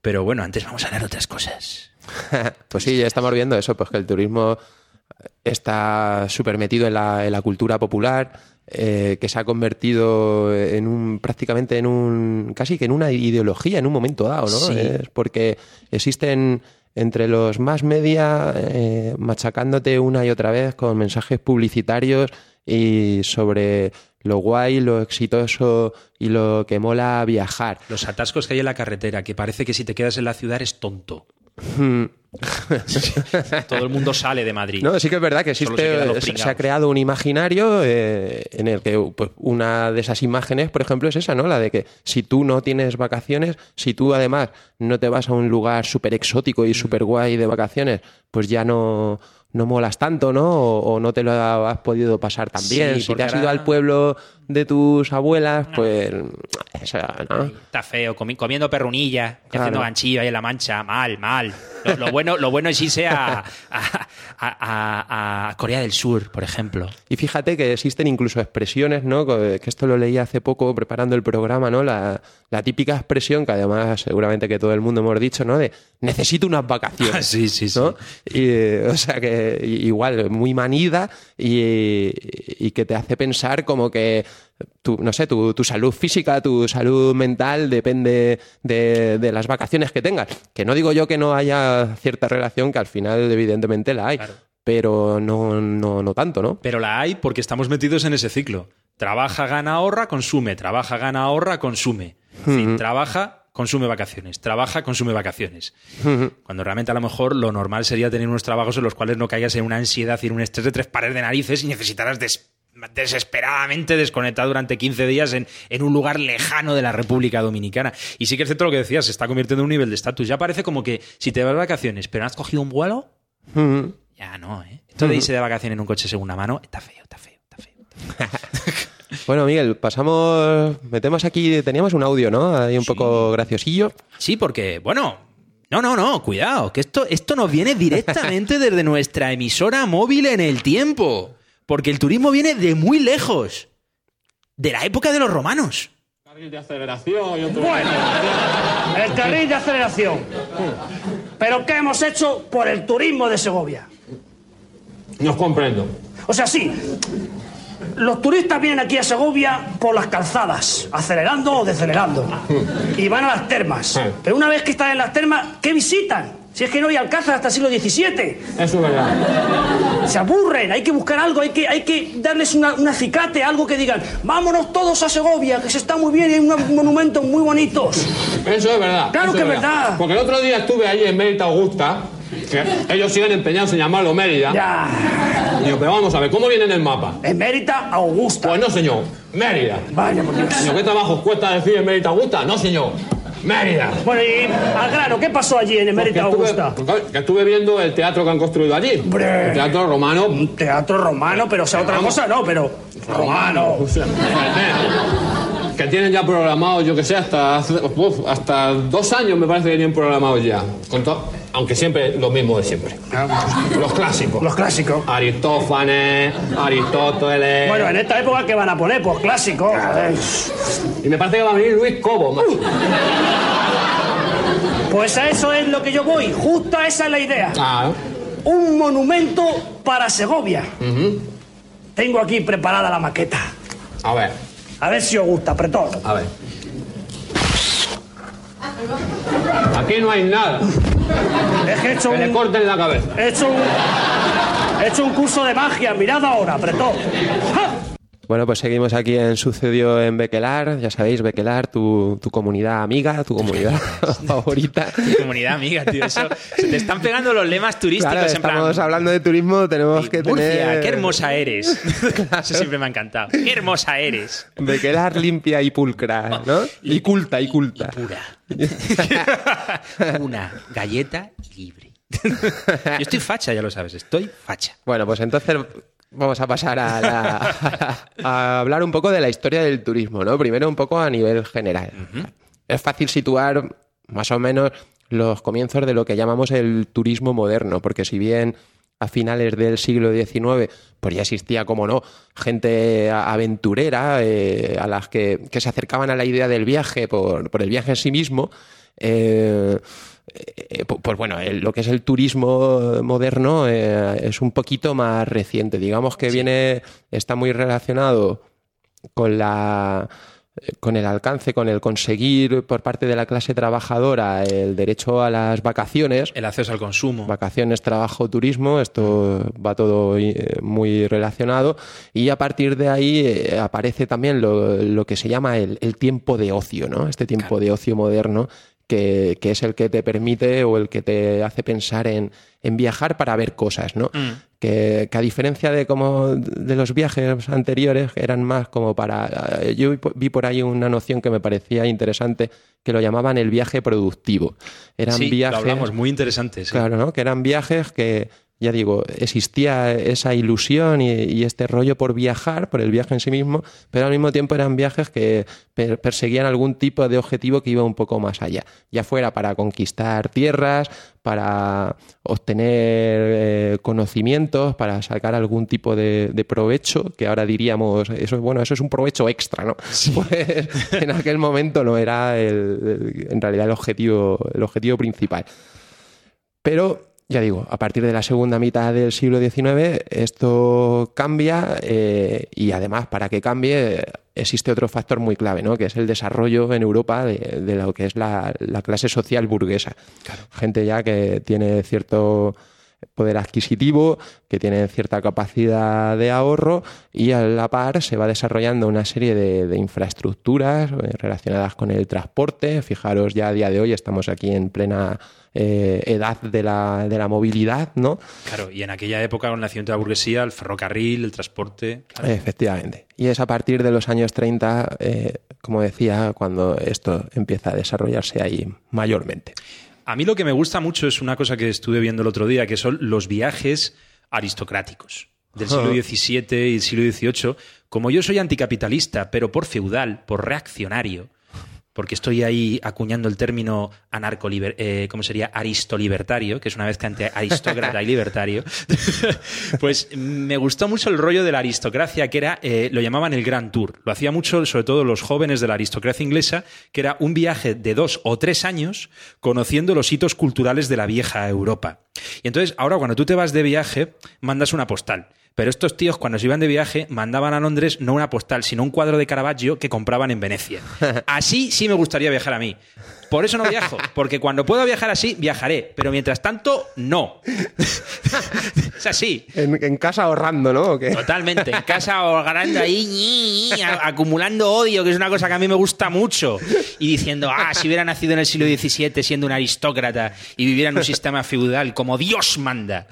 Pero bueno, antes vamos a hablar otras cosas. (laughs) pues sí, ya estamos viendo eso, pues que el turismo está súper metido en la, en la cultura popular, eh, que se ha convertido en un prácticamente en un casi que en una ideología en un momento dado, ¿no? Sí. Es porque existen entre los más media eh, machacándote una y otra vez con mensajes publicitarios y sobre lo guay, lo exitoso y lo que mola viajar. Los atascos que hay en la carretera, que parece que si te quedas en la ciudad eres tonto. (laughs) Todo el mundo sale de Madrid. No, sí que es verdad que existe, se, se ha creado un imaginario eh, en el que pues, una de esas imágenes, por ejemplo, es esa, ¿no? La de que si tú no tienes vacaciones, si tú además no te vas a un lugar súper exótico y súper guay de vacaciones, pues ya no, no molas tanto, ¿no? O, o no te lo has podido pasar tan Sí, bien. Si te has ido al pueblo de tus abuelas, pues eso, ¿no? Está feo, comi- comiendo perrunilla, Claro. haciendo ganchillo ahí en la mancha, mal, mal. Lo, lo bueno, lo bueno es irse a, a- a- a- a Corea del Sur, por ejemplo. Y fíjate que existen incluso expresiones, ¿no? Que que esto lo leí hace poco preparando el programa, ¿no? La, la típica expresión que además seguramente que todo el mundo hemos dicho, ¿no? De necesito unas vacaciones. Sí, (laughs) sí, sí. ¿no? Y, eh, (laughs) o sea que igual, muy manida y, y que te hace pensar como que tu, no sé, tu, tu salud física, tu salud mental depende de, de las vacaciones que tengas. Que no digo yo que no haya cierta relación, que al final evidentemente la hay. Pero no, no, no tanto, ¿no? Pero la hay porque estamos metidos en ese ciclo. Trabaja, gana, ahorra, consume. Trabaja, gana, ahorra, consume. En fin, trabaja, consume vacaciones. Trabaja, consume vacaciones. Cuando realmente a lo mejor lo normal sería tener unos trabajos en los cuales no caigas en una ansiedad y en un estrés de tres pares de narices y necesitaras des- desesperadamente desconectar durante 15 días en, en un lugar lejano de la República Dominicana. Y sí que es cierto lo que decías, se está convirtiendo en un nivel de estatus. Ya parece como que si te vas de vacaciones pero no has cogido un vuelo, ya no, ¿eh? Esto de irse de vacaciones en un coche segunda mano está feo, está feo. (laughs) Bueno, Miguel, pasamos. Metemos aquí. Teníamos un audio, ¿no? Ahí un poco graciosillo. Sí, porque, bueno, no, no, no, cuidado, que esto, esto nos viene directamente (laughs) desde nuestra emisora móvil en el tiempo. Porque el turismo viene de muy lejos. De la época de los romanos. de aceleración y otro... Bueno, (laughs) el carril de aceleración. ¿Pero qué hemos hecho por el turismo de Segovia? No os comprendo. O sea, sí, los turistas vienen aquí a Segovia por las calzadas, acelerando o decelerando. Y van a las termas. Pero una vez que están en las termas, ¿qué visitan? Si es que no hay alcázar hasta el siglo XVII. Eso es verdad. Se aburren, hay que buscar algo, hay que, hay que darles una, un acicate, algo que digan, vámonos todos a Segovia, que se está muy bien y hay unos monumentos muy bonitos. Eso es verdad. Claro que es verdad. Porque el otro día estuve allí en Mérida Augusta, ellos siguen empeñados en llamarlo Mérida. Ya. Digo, pero vamos a ver, ¿cómo viene en el mapa? Emérita Augusta. Pues no, señor. Mérida. Vaya, por Dios. Digo, ¿qué trabajo cuesta decir Emérita Augusta? No, señor. Mérida. Bueno, y al grano, ¿qué pasó allí en Emérita Augusta? que estuve viendo el teatro que han construido allí. Hombre. El teatro romano. Un teatro romano, pero o sea, otra cosa no, pero romano. (laughs) O sea, que tienen ya programado, yo que sé, hasta, uf, hasta dos años me parece que tienen programados ya. Con to- aunque siempre lo mismo de siempre. Los clásicos. Los clásicos. Aristófanes, Aristóteles. Bueno, en esta época, ¿qué van a poner? Pues clásico. Y me parece que va a venir Luis Cobo, macho. (laughs) Pues a eso es lo que yo voy. Justo a esa es la idea. Claro. Un monumento para Segovia. Tengo aquí preparada la maqueta. A ver, A ver si os gusta, apretón. a ver. Aquí no hay nada. Es que he hecho Que le un, corten la cabeza. he hecho un, he hecho un curso de magia. Mirad ahora, apretón. ¡Ja! Bueno, pues seguimos aquí en Sucedió en Bequelar. Ya sabéis, Bequelar, tu, tu comunidad amiga, tu comunidad (laughs) (laughs) favorita. Comunidad amiga, tío. Eso, se te están pegando los lemas turísticos Claro, en plan. estamos hablando de turismo, tenemos que Murcia, tener... qué hermosa eres. (laughs) Eso siempre me ha encantado. Qué hermosa eres. Bequelar limpia y pulcra, ¿no? Y culta, y culta. Pura. Una galleta libre. Yo estoy facha, ya lo sabes. Estoy facha. Bueno, pues entonces vamos a pasar a, la- (laughs) a hablar un poco de la historia del turismo, ¿no? Primero un poco a nivel general. Es fácil situar más o menos los comienzos de lo que llamamos el turismo moderno, porque si bien a finales del siglo XIX, pues ya existía, como no, gente aventurera eh, a las que, que se acercaban a la idea del viaje por, por el viaje en sí mismo. eh, eh, pu- pues bueno, el- lo que es el turismo moderno eh, es un poquito más reciente. Digamos que viene, está muy relacionado con la eh, con el alcance, con el conseguir por parte de la clase trabajadora el derecho a las vacaciones. El acceso al consumo. Vacaciones, trabajo, turismo, esto va todo eh, muy relacionado. Y a partir de ahí eh, aparece también lo, lo que se llama el, el tiempo de ocio, ¿no? Este tiempo de ocio moderno que, que es el que te permite o el que te hace pensar en, en viajar para ver cosas, ¿no? Mm. Que, que a diferencia de como de los viajes anteriores, eran más como para. eh, Yo vi por- ahí una noción que me parecía interesante, que lo llamaban el viaje productivo. Eran sí, viajes. lo hablamos, muy interesante. sí. Claro, ¿no? Que eran viajes que, ya digo, existía esa ilusión y, y este rollo por viajar, por el viaje en sí mismo, pero al mismo tiempo eran viajes que per- perseguían algún tipo de objetivo que iba un poco más allá, ya fuera para conquistar tierras, para obtener eh, conocimientos, para sacar algún tipo de, de provecho, que ahora diríamos, eso, bueno, eso es un provecho extra, ¿no? Pues (laughs) en aquel momento no era el- el- en realidad el objetivo, el objetivo principal. Pero, ya digo, a partir de la segunda mitad del siglo XIX esto cambia eh, y además para que cambie existe otro factor muy clave, ¿no? que es el desarrollo en Europa de, de lo que es la, la clase social burguesa. Gente ya que tiene cierto poder adquisitivo, que tiene cierta capacidad de ahorro y a la par se va desarrollando una serie de, de infraestructuras eh, relacionadas con el transporte. Fijaros, ya a día de hoy estamos aquí en plena eh, edad de la, de la movilidad, ¿no? Claro, y en aquella época, con el nacimiento de la burguesía, el ferrocarril, el transporte. claro. Efectivamente. Y es a partir de los años 30, eh, como decía, cuando esto empieza a desarrollarse ahí mayormente. A mí lo que me gusta mucho es una cosa que estuve viendo el otro día, que son los viajes aristocráticos del siglo. (laughs) XVII y el siglo XVIII. Como yo soy anticapitalista, pero por feudal, por reaccionario, porque estoy ahí acuñando el término anarco eh, ¿cómo sería? aristolibertario, que es una vez que entre aristócrata y libertario, (laughs) pues me gustó mucho el rollo de la aristocracia, que era, eh, lo llamaban el Grand Tour. Lo hacía mucho, sobre todo los jóvenes de la aristocracia inglesa, que era un viaje de dos o tres años conociendo los hitos culturales de la vieja Europa. Y entonces, ahora cuando tú te vas de viaje, mandas una postal. Pero estos tíos, cuando se iban de viaje, mandaban a Londres no una postal, sino un cuadro de Caravaggio que compraban en Venecia. (laughs) Así sí me gustaría viajar a mí. Por eso no viajo, porque cuando pueda viajar así, viajaré. Pero mientras tanto, no. (laughs) es así. En, en casa ahorrando, ¿no? ¿O qué? Totalmente. En casa ahorrando ahí, ñi, acumulando odio, que es una cosa que a mí me gusta mucho. Y diciendo, ah, si hubiera nacido en el siglo XVII siendo un aristócrata y viviera en un sistema feudal como Dios manda.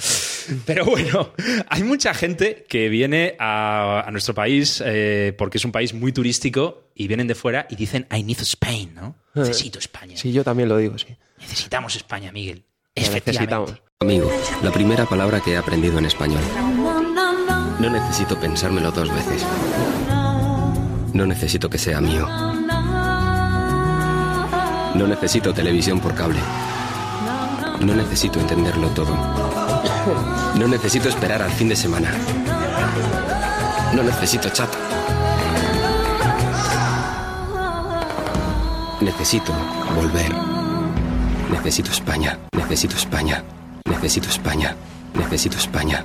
Pero bueno, hay mucha gente que viene a, a nuestro país eh, porque es un país muy turístico y vienen de fuera y dicen, I need Spain, ¿no? Necesito España. Sí, yo también lo digo, sí. Necesitamos España, Miguel. Necesitamos. Amigo, la primera palabra que he aprendido en español. No necesito pensármelo dos veces. No necesito que sea mío. No necesito televisión por cable. No necesito entenderlo todo. No necesito esperar al fin de semana. No necesito chat. Necesito volver. Necesito España. Necesito España. Necesito España. Necesito España.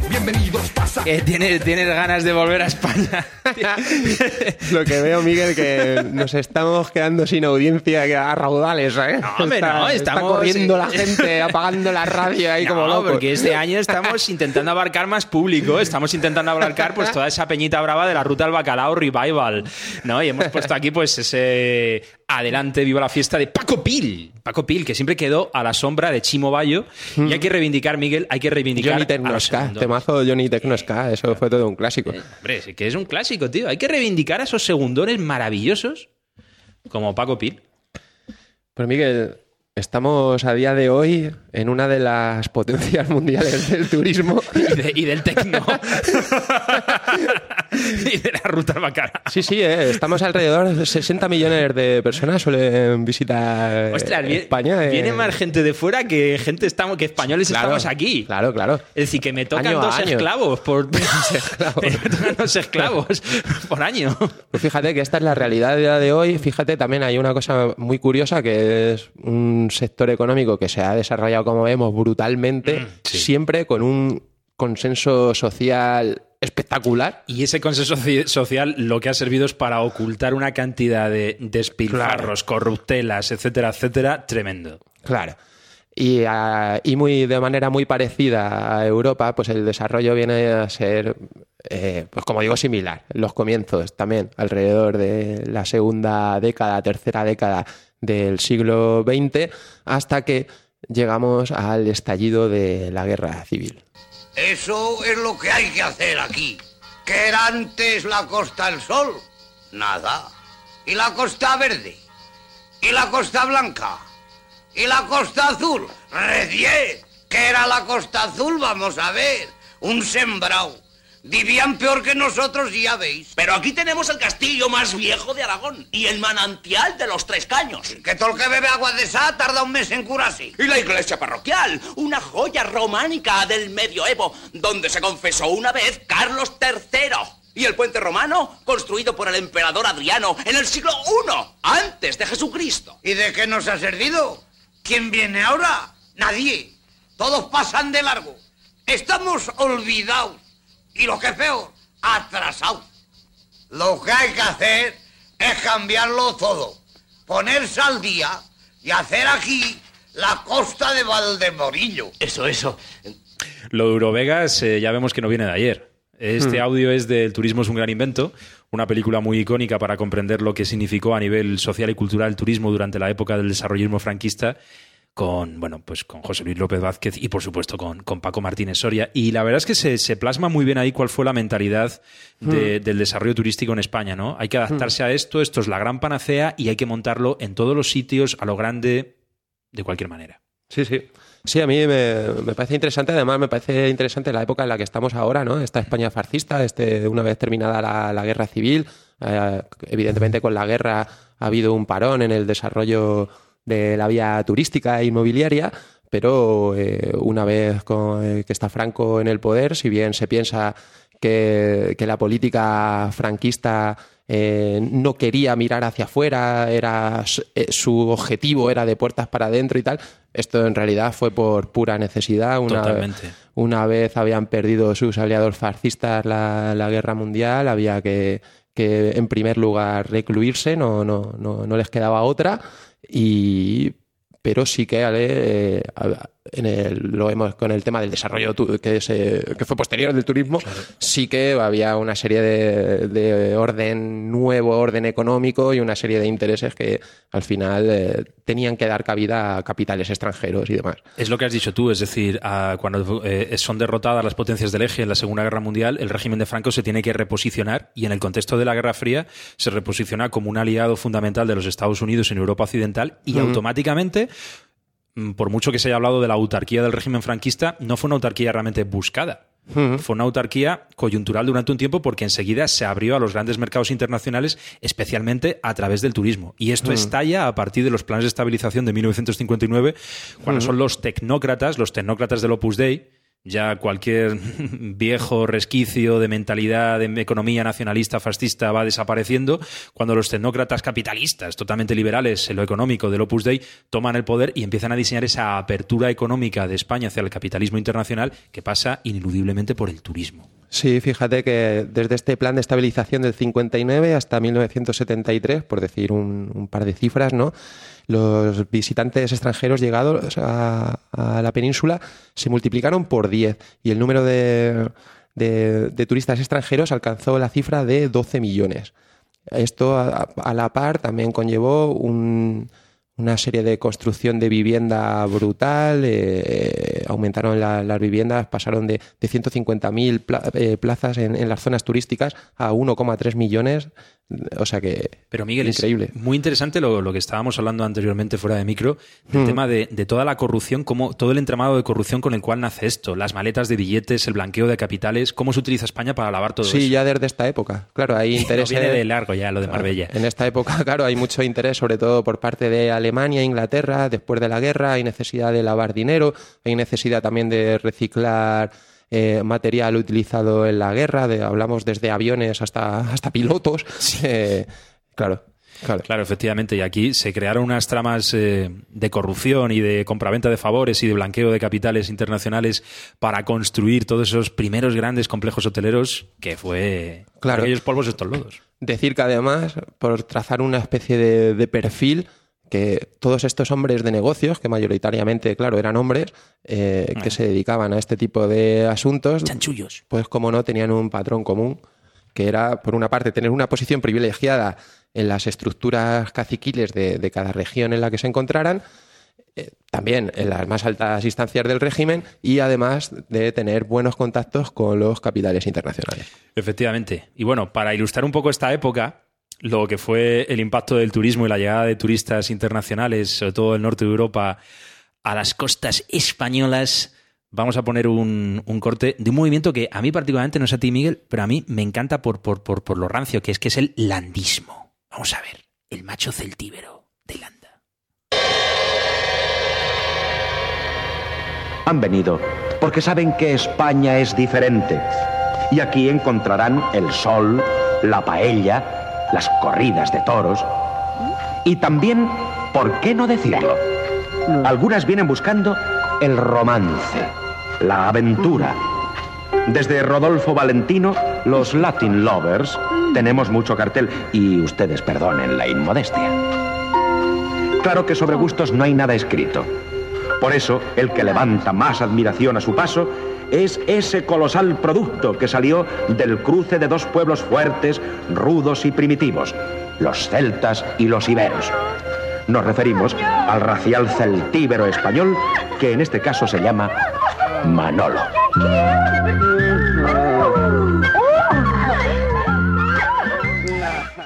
bienvenidos, pasa. Eh, ¿tienes, tienes ganas de volver a España. (laughs) Lo que veo, Miguel, que nos estamos quedando sin audiencia que a raudales, ¿eh? No, hombre, está, no, está estamos- corriendo la (laughs) gente, apagando la radio ahí como No, loco. porque este año estamos intentando abarcar más público, estamos intentando abarcar pues toda esa peñita brava de la ruta al bacalao revival, ¿no? Y hemos puesto aquí pues ese adelante viva la fiesta de Paco Pil, Paco Pil que siempre quedó a la sombra de Chimo Bayo y hay que reivindicar Miguel, hay que reivindicar Johnny Tecnosca, temazo Johnny Tecnosca, eso fue todo un clásico. Hombre, sí que es un clásico, tío. Hay que reivindicar a esos segundones maravillosos como Paco Pil. Pues Miguel, estamos a día de hoy en una de las potencias (laughs) mundiales del turismo. Y, de- y del tecno. (laughs) y de la ruta al bacalao. Sí, sí, eh, estamos alrededor de 60 millones de personas suelen visitar eh, Ostras, viene, España. eh. viene más gente de fuera que gente estamos, que españoles Claro, estamos aquí. Claro, claro. Es decir, que me tocan Año (laughs) dos esclavos por me tocan dos esclavos por año. Pues fíjate que esta es la realidad de día de hoy. Fíjate, también hay una cosa muy curiosa que es un sector económico que se ha desarrollado, como vemos, brutalmente, siempre con un consenso social espectacular. Y ese consenso soci- social lo que ha servido es para ocultar una cantidad de despilfarros, corruptelas, etcétera, etcétera, tremendo. Claro. Y, ah, y muy, de manera muy parecida a Europa, pues el desarrollo viene a ser, eh, pues como digo, similar. Los comienzos también, alrededor de la segunda década, tercera década del siglo XX, hasta que llegamos al estallido de la guerra civil. Eso es lo que hay que hacer aquí. ¿Qué era antes la Costa del Sol? Nada. ¿Y la Costa Verde? ¿Y la Costa Blanca? ¿Y la Costa Azul? Recién. ¿Qué era la Costa Azul? Vamos a ver. Un sembrado. Vivían peor que nosotros, ya veis. Pero aquí tenemos el castillo más viejo de Aragón y el manantial de los Tres Caños. Que todo el que bebe agua de esa tarda un mes en curarse. Y la iglesia parroquial, una joya románica del medioevo, donde se confesó una vez Carlos III. Y el puente romano, construido por el emperador Adriano en el siglo I, antes de Jesucristo. ¿Y de qué nos ha servido? ¿Quién viene ahora? Nadie. Todos pasan de largo. Estamos olvidados. Y lo que es peor, atrasados. Lo que hay que hacer es cambiarlo todo. Ponerse al día y hacer aquí la costa de Valdemorillo. Eso, eso. Lo de Eurovegas eh, ya vemos que no viene de ayer. Este Hmm. audio es del Turismo es un gran invento, una película muy icónica para comprender lo que significó a nivel social y cultural el turismo durante la época del desarrollismo franquista con, bueno, pues con José Luis López Vázquez y por supuesto con, con Paco Martínez Soria. Y la verdad es que se, se plasma muy bien ahí cuál fue la mentalidad de- Hmm. del desarrollo turístico en España, ¿no? Hay que adaptarse a esto, esto es la gran panacea y hay que montarlo en todos los sitios, a lo grande, de cualquier manera. Sí, sí. Sí, a mí me, me parece interesante, además me parece interesante la época en la que estamos ahora, ¿no? Esta España fascista, este, una vez terminada la, la guerra civil, eh, evidentemente con la guerra ha habido un parón en el desarrollo de la vía turística e inmobiliaria, pero eh, una vez con- eh, que está Franco en el poder, si bien se piensa que, que la política franquista eh, no quería mirar hacia afuera, era su- objetivo era de puertas para adentro y tal. Esto en realidad fue por pura necesidad. Una, Totalmente. una vez habían perdido sus aliados fascistas la, la guerra mundial, había que, que, en primer lugar recluirse, no, no, no, no les quedaba otra. Y pero sí que Ale, eh, en el, lo vemos con el tema del desarrollo que, se- que fue posterior del turismo, sí que había una serie de, de orden nuevo, orden económico y una serie de intereses que al final eh, tenían que dar cabida a capitales extranjeros y demás. Es lo que has dicho tú, es decir, a- cuando eh, son derrotadas las potencias del eje en la Segunda Guerra Mundial, el régimen de Franco se tiene que reposicionar y en el contexto de la Guerra Fría se reposiciona como un aliado fundamental de los Estados Unidos en Europa Occidental y automáticamente, por mucho que se haya hablado de la autarquía del régimen franquista, no fue una autarquía realmente buscada. Fue una autarquía coyuntural durante un tiempo porque enseguida se abrió a los grandes mercados internacionales, especialmente a través del turismo. Y esto Mm. estalla a partir de los planes de estabilización de 1959, cuando Mm. son los tecnócratas, los tecnócratas del Opus Dei, ya cualquier (laughs) viejo resquicio de mentalidad de economía nacionalista fascista va desapareciendo, cuando los tecnócratas capitalistas, totalmente liberales en lo económico del Opus Dei, toman el poder y empiezan a diseñar esa apertura económica de España hacia el capitalismo internacional que pasa ineludiblemente por el turismo. Sí, fíjate que desde este plan de estabilización del 59 hasta 1973, por decir un, un par de cifras, ¿no? Los visitantes extranjeros llegados a, la península se multiplicaron por 10 y el número de, de- turistas extranjeros alcanzó la cifra de 12 millones. Esto a la par también conllevó un- una serie de construcción de vivienda brutal, eh, aumentaron la- las viviendas, pasaron de, de 150.000 pla- eh, plazas en, en las zonas turísticas a 1,3 millones, o sea que Pero Miguel, increíble. es muy interesante lo, lo que estábamos hablando anteriormente fuera de micro, el Mm. tema de, de toda la corrupción, cómo, todo el entramado de corrupción con el cual nace esto, las maletas de billetes, el blanqueo de capitales, cómo se utiliza España para lavar todo Sí, eso. ya desde esta época. Claro, hay (laughs) No interés. viene de largo ya lo de Marbella. En esta época, (laughs) claro, hay mucho interés, sobre todo por parte de Alemania, Inglaterra, después de la guerra, hay necesidad de lavar dinero, hay necesidad también de reciclar eh, material utilizado en la guerra, de, hablamos desde aviones hasta, hasta pilotos. (laughs) Eh, claro. Claro. Claro, efectivamente. Y aquí se crearon unas tramas eh, de corrupción y de compraventa de favores y de blanqueo de capitales internacionales para construir todos esos primeros grandes complejos hoteleros que fue Claro. aquellos polvos estos lodos. Decir que además, por trazar una especie de, de perfil, que todos estos hombres de negocios, que mayoritariamente, claro, eran hombres, eh, que se dedicaban a este tipo de asuntos, Chanchullos. pues como no, tenían un patrón común, que era, por una parte, tener una posición privilegiada en las estructuras caciquiles de, de cada región en la que se encontraran, eh, también en las más altas instancias del régimen y además de tener buenos contactos con los capitales internacionales. Efectivamente. Y bueno, para ilustrar un poco esta época, lo que fue el impacto del turismo y la llegada de turistas internacionales, sobre todo del norte de Europa, a las costas españolas, vamos a poner un, un corte de un movimiento que a mí particularmente, no sé a ti Miguel, pero a mí me encanta por, por, por, por lo rancio, que es que es el landismo. Vamos a ver, el macho celtíbero de Landa. Han venido porque saben que España es diferente. Y aquí encontrarán el sol, la paella, las corridas de toros. Y también, ¿por qué no decirlo? Algunas vienen buscando el romance, la aventura. Desde Rodolfo Valentino, los Latin Lovers, tenemos mucho cartel y ustedes perdonen la inmodestia. Claro que sobre gustos no hay nada escrito. Por eso, el que levanta más admiración a su paso es ese colosal producto que salió del cruce de dos pueblos fuertes, rudos y primitivos, los celtas y los iberos. Nos referimos al racial celtíbero español, que en este caso se llama Manolo.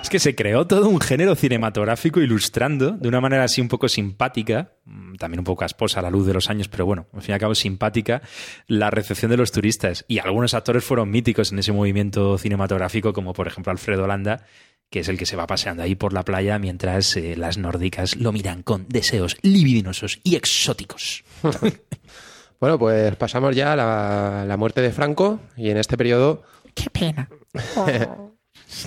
Es que se creó todo un género cinematográfico ilustrando de una manera así un poco simpática, mm, también un poco casposa a la luz de los años, pero bueno, al fin y al cabo simpática, la recepción de los turistas. Y algunos actores fueron míticos en ese movimiento cinematográfico, como por ejemplo Alfredo Landa, que es el que se va paseando ahí por la playa mientras eh, las nórdicas lo miran con deseos libidinosos y exóticos. (laughs) Bueno, pues pasamos ya a la, la muerte de Franco y en este periodo Qué pena. (laughs)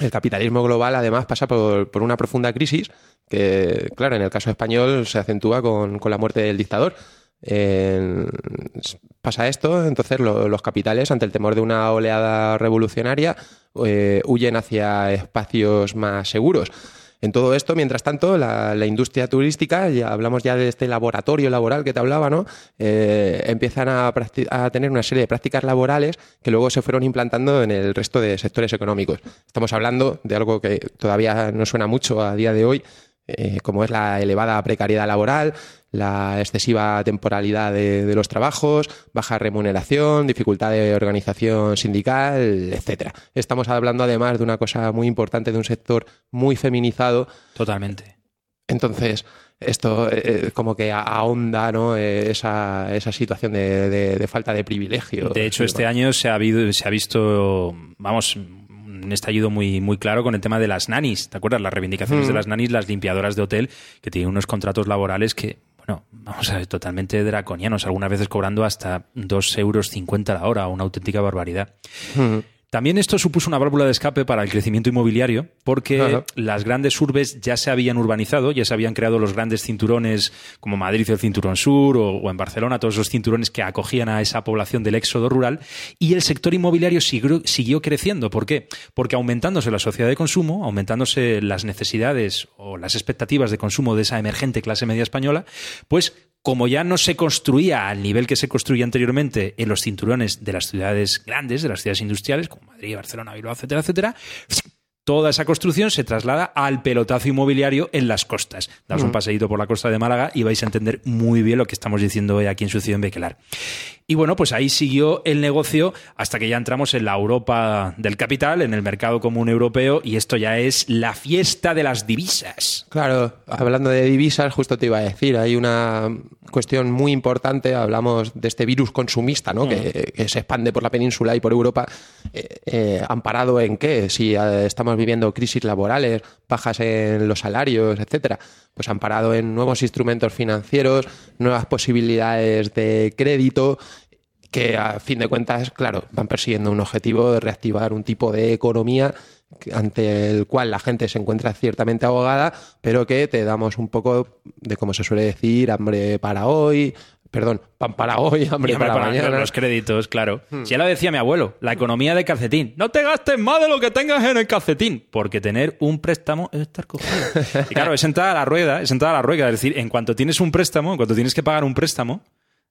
el capitalismo global además pasa por, por una profunda crisis que, claro, en el caso español se acentúa con, con la muerte del dictador. Pasa esto, entonces lo- los capitales, ante el temor de una oleada revolucionaria, eh, huyen hacia espacios más seguros. En todo esto, mientras tanto, la, industria turística, ya hablamos ya de este laboratorio laboral que te hablaba, ¿no? Eh, empiezan a tener una serie de prácticas laborales que luego se fueron implantando en el resto de sectores económicos. Estamos hablando de algo que todavía no suena mucho a día de hoy, eh, como es la elevada precariedad laboral, la excesiva temporalidad de, de los trabajos, baja remuneración, dificultad de organización sindical, etcétera. Estamos hablando además de una cosa muy importante, de un sector muy feminizado. Totalmente. Entonces, esto eh, como que ahonda ¿no? Eh, esa, esa situación de, de- de falta de privilegio. De hecho, este año se ha, habido, se ha visto, vamos, un estallido muy, muy claro con el tema de las nanis. ¿Te acuerdas? Las reivindicaciones Mm. de las nanis, las limpiadoras de hotel, que tienen unos contratos laborales que, bueno, vamos a ver, totalmente draconianos, algunas veces cobrando hasta 2,50 euros la hora, una auténtica barbaridad. También esto supuso una válvula de escape para el crecimiento inmobiliario, porque Ajá. las grandes urbes ya se habían urbanizado, ya se habían creado los grandes cinturones, como Madrid el cinturón sur o, o en Barcelona, todos esos cinturones que acogían a esa población del éxodo rural, y el sector inmobiliario siguió, siguió creciendo. ¿Por qué? Porque aumentándose la sociedad de consumo, aumentándose las necesidades o las expectativas de consumo de esa emergente clase media española, pues como ya no se construía al nivel que se construía anteriormente en los cinturones de las ciudades grandes, de las ciudades industriales, como Madrid, Barcelona, Bilbao, etcétera, etcétera, toda esa construcción se traslada al pelotazo inmobiliario en las costas. Daos un Mm. paseíto por la costa de Málaga y vais a entender muy bien lo que estamos diciendo hoy aquí en su ciudad en Bequelar. Y bueno, pues ahí siguió el negocio hasta que ya entramos en la Europa del capital, en el mercado común europeo, y esto ya es la fiesta de las divisas. Claro, hablando de divisas, justo te iba a decir, hay una cuestión muy importante, hablamos de este virus consumista, ¿no? que, que se expande por la península y por Europa, eh, eh, amparado en qué, si eh, estamos viviendo crisis laborales, bajas en los salarios, etcétera, pues amparado en nuevos instrumentos financieros, nuevas posibilidades de crédito, que a fin de cuentas, claro, van persiguiendo un objetivo de reactivar un tipo de economía ante el cual la gente se encuentra ciertamente ahogada, pero que te damos un poco de, como se suele decir, hambre para hoy, Perdón, pan para hoy, (laughs) hambre Y hombre, para, para mañana. los créditos, claro. Hmm. Si ya lo decía mi abuelo, la economía de calcetín. No te gastes más de lo que tengas en el calcetín, porque tener un préstamo es estar cogido. (laughs) Y claro, es entrar a la rueda, es entrar a la rueda. Es decir, en cuanto tienes un préstamo, en cuanto tienes que pagar un préstamo,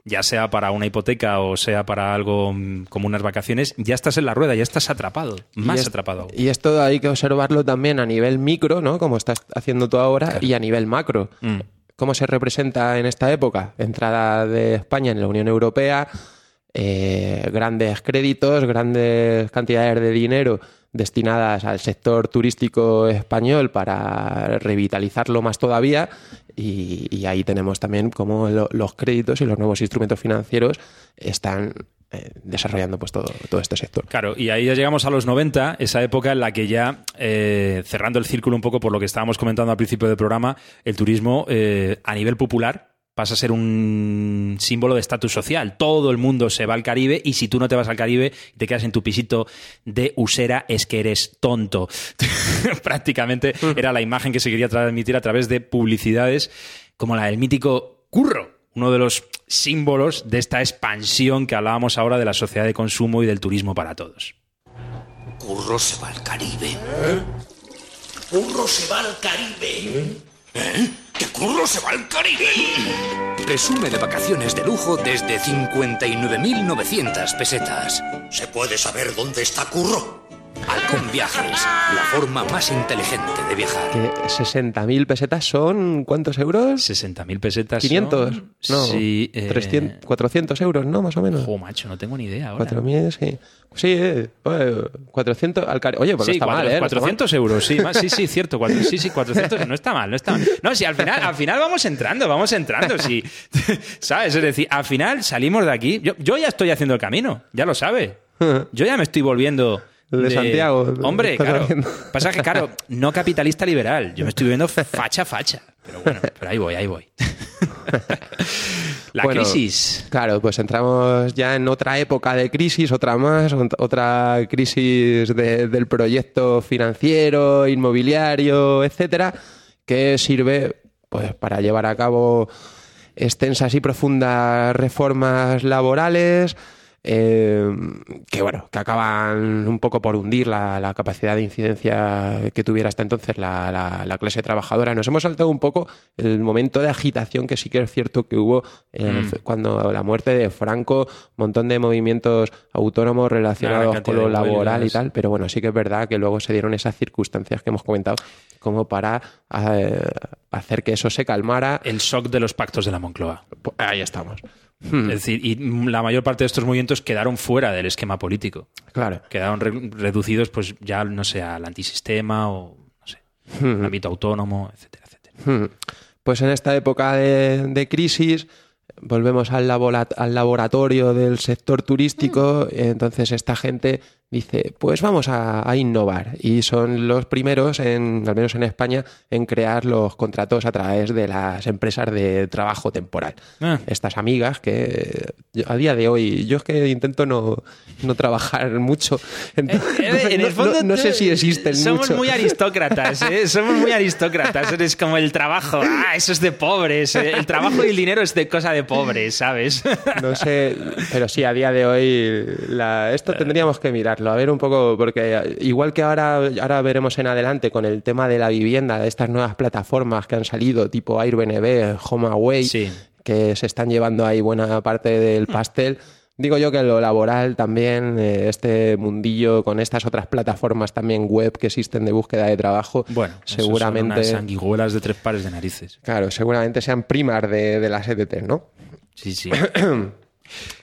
ya sea para una hipoteca o sea para algo mm, como unas vacaciones, ya estás en la rueda, ya estás atrapado, más Y es- atrapado. aún. Y esto hay que observarlo también a nivel micro, ¿no? Como estás haciendo tú ahora, y a nivel macro. Mm. ¿Cómo se representa en esta época? Entrada de España en la Unión Europea, eh, grandes créditos, grandes cantidades de dinero destinadas al sector turístico español para revitalizarlo más todavía y, ahí tenemos también cómo lo- los créditos y los nuevos instrumentos financieros están eh, desarrollando pues todo, todo este sector. Claro, y ahí ya llegamos a los 90, esa época en la que ya, eh, cerrando el círculo un poco por lo que estábamos comentando al principio del programa, el turismo eh, a nivel popular pasa a ser un símbolo de estatus social. Todo el mundo se va al Caribe y si tú no te vas al Caribe y te quedas en tu pisito de usera es que eres tonto. (laughs) Prácticamente era la imagen que se quería transmitir a través de publicidades como la del mítico curro, uno de los símbolos de esta expansión que hablábamos ahora de la sociedad de consumo y del turismo para todos. Curro se va al Caribe. Curro se va al Caribe. ¿Eh? ¿Que Curro se va al Caribe? Presume de vacaciones de lujo desde 59.900 pesetas. ¿Se puede saber dónde está Curro? Halcón Viajes, la forma más inteligente de viajar. Que 60.000 pesetas son ¿cuántos euros? 60.000 pesetas. 500, son- no, Sí, eh, 300, 400 euros, ¿no? Más o menos. Jo, macho, no tengo ni idea ahora. 4.000, sí. Sí, eh, pues, 400 al Cari- Oye, pues sí, no está cuatro- mal, ¿eh? No está 400 euros, sí, más- sí, sí, (laughs) cierto. cuatro- sí, sí, 400, no está mal, no está mal. No, sí, al final, al final vamos entrando, vamos entrando, sí. (laughs) ¿Sabes? Es decir, al final salimos de aquí. Yo, yo ya estoy haciendo el camino, ya lo sabe. Yo ya me estoy volviendo. El de Santiago, Hombre, claro. haciendo. Pasa que, claro, no capitalista liberal. Yo me estoy viendo facha, facha. Pero bueno, pero ahí voy, ahí voy. La Bueno, crisis. Claro, pues entramos ya en otra época de crisis, otra más, ot- otra crisis de- del proyecto financiero, inmobiliario, etcétera, que sirve pues para llevar a cabo extensas y profundas reformas laborales. Eh, que bueno, que acaban un poco por hundir la, la capacidad de incidencia que tuviera hasta entonces la, la- la clase trabajadora. Nos hemos saltado un poco el momento de agitación que sí que es cierto que hubo eh, Mm. cuando la muerte de Franco, un montón de movimientos autónomos relacionados con lo laboral y tal, pero bueno, sí que es verdad que luego se dieron esas circunstancias que hemos comentado como para eh, hacer que eso se calmara. El shock de los pactos de la Moncloa. Pues Ahí estamos. Hmm. Es decir, y la mayor parte de estos movimientos quedaron fuera del esquema político. Claro. Quedaron re- reducidos, pues ya, no sé, al antisistema o, no sé, Hmm. al ámbito autónomo, etcétera. Hmm. Pues en esta época de, de crisis volvemos al, labora- al laboratorio del sector turístico, entonces esta gente dice, pues vamos a, a innovar y son los primeros, en, al menos en España, en crear los contratos a través de las empresas de trabajo temporal. Ah. Estas amigas que yo- a día de hoy, yo es que intento no, no trabajar mucho, (laughs) entonces, Eh, en no, el fondo no- no sé si existen Somos mucho. muy aristócratas, ¿eh? (laughs) Somos muy aristócratas. Eres como el trabajo. Ah, eso es de pobres. eh. El trabajo y el dinero es de cosa de pobres, ¿sabes? No sé, pero sí, a día de hoy la- esto tendríamos que a ver un poco, porque igual que ahora, ahora veremos en adelante con el tema de la vivienda, de estas nuevas plataformas que han salido, tipo Airbnb, HomeAway, que se están llevando ahí buena parte del pastel. Digo yo que lo laboral también, eh, este mundillo con estas otras plataformas también web que existen de búsqueda de trabajo, Bueno, seguramente... Son unas sanguijuelas de tres pares de narices. Claro, seguramente sean primas de, de las EDT, ¿no? Sí, sí. (clears throat)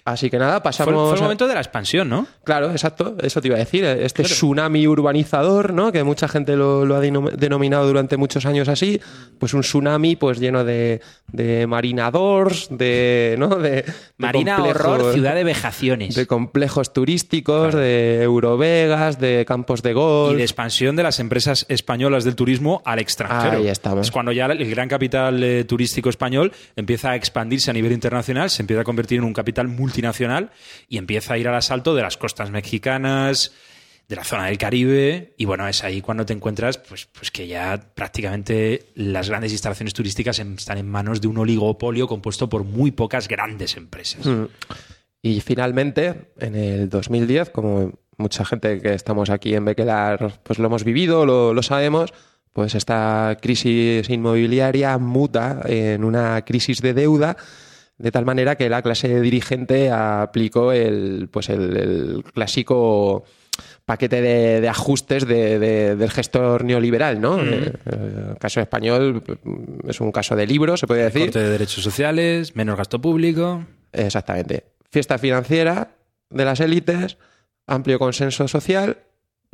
Así que nada, Fue, pasamos. fue el a- momento de la expansión, ¿no? Claro, exacto, eso te iba a decir. Este tsunami urbanizador, ¿no? Que mucha gente lo, lo ha denom- denominado durante muchos años así. Pues un tsunami pues lleno de, de marinadores, de. ¿no? De, de Marina complejos- Horror, ciudad de vejaciones. De complejos turísticos, de Eurovegas, de campos de golf. Y de expansión de las empresas españolas del turismo al extranjero. Ahí estamos. Es cuando ya el gran capital eh, turístico español empieza a expandirse a nivel internacional, se empieza a convertir en un capital multinacional y empieza a ir al asalto de las costas mexicanas, de la zona del Caribe y bueno, es ahí cuando te encuentras pues, pues que ya prácticamente las grandes instalaciones turísticas están en manos de un oligopolio compuesto por muy pocas grandes empresas. Mm. Y finalmente, en el 2010, como mucha gente que estamos aquí en Bequelar, pues lo hemos vivido, lo, lo sabemos, pues esta crisis inmobiliaria muta en una crisis de deuda, de tal manera que la clase dirigente aplicó el, pues el, el clásico paquete de, de ajustes de- de- del gestor neoliberal, ¿no? Mm. Eh, el caso español mm, es un caso de libro, se puede decir. Corte de derechos sociales, menos gasto público. Exactamente. Fiesta financiera de las élites, amplio consenso social,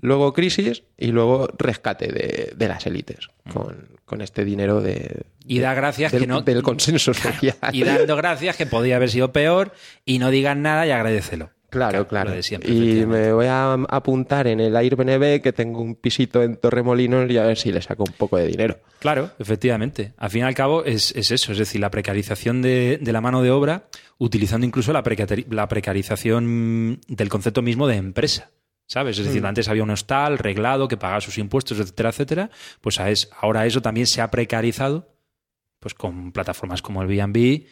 luego crisis y luego rescate de, de las élites con, con este dinero de, Y da gracias del, que no. del consenso social. Y dando gracias que podía haber sido peor y no digan nada y agradecelo. Claro, claro. de siempre, y me voy a apuntar en el Airbnb que tengo un pisito en Torremolinos y a ver si le saco un poco de dinero. Claro, efectivamente. Al fin y al cabo es, es eso, es decir, la precarización de, de la mano de obra, utilizando incluso la, la precarización del concepto mismo de empresa. ¿Sabes? Es decir, Mm. antes había un hostal reglado que pagaba sus impuestos, etcétera, etcétera. Pues es- ahora eso también se ha precarizado pues con plataformas como el B&B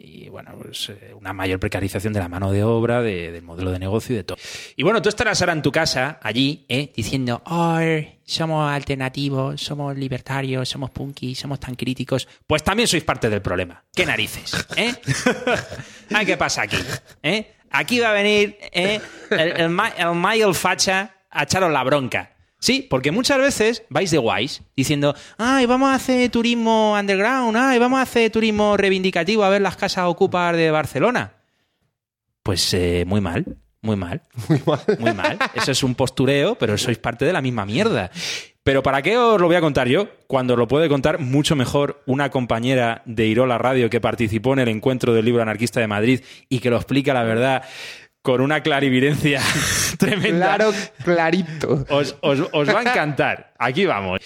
y bueno, pues eh, una mayor precarización de la mano de obra, de- del modelo de negocio y de todo. Y bueno, tú estarás ahora en tu casa, allí, ¿eh? diciendo, oh, somos alternativos, somos libertarios, somos punky, somos tan críticos. Pues también sois parte del problema. ¿Qué narices? ¿Eh? (laughs) ¿Qué pasa aquí? ¿Eh? Aquí va a venir ¿eh? el, el, Ma- el Michael Facha a echaros la bronca. Sí, porque muchas veces vais de guays diciendo, ay, vamos a hacer turismo underground, ay, vamos a hacer turismo reivindicativo a ver las casas ocupas de Barcelona. Pues eh, muy mal, muy mal. Muy mal. Eso es un postureo, pero sois parte de la misma mierda. Pero ¿para qué os lo voy a contar yo? Cuando lo puede contar mucho mejor una compañera de Irola Radio que participó en el encuentro del libro anarquista de Madrid y que lo explica la verdad con una clarividencia (laughs) tremenda. Claro, clarito. Os, os- os va a encantar. Aquí vamos.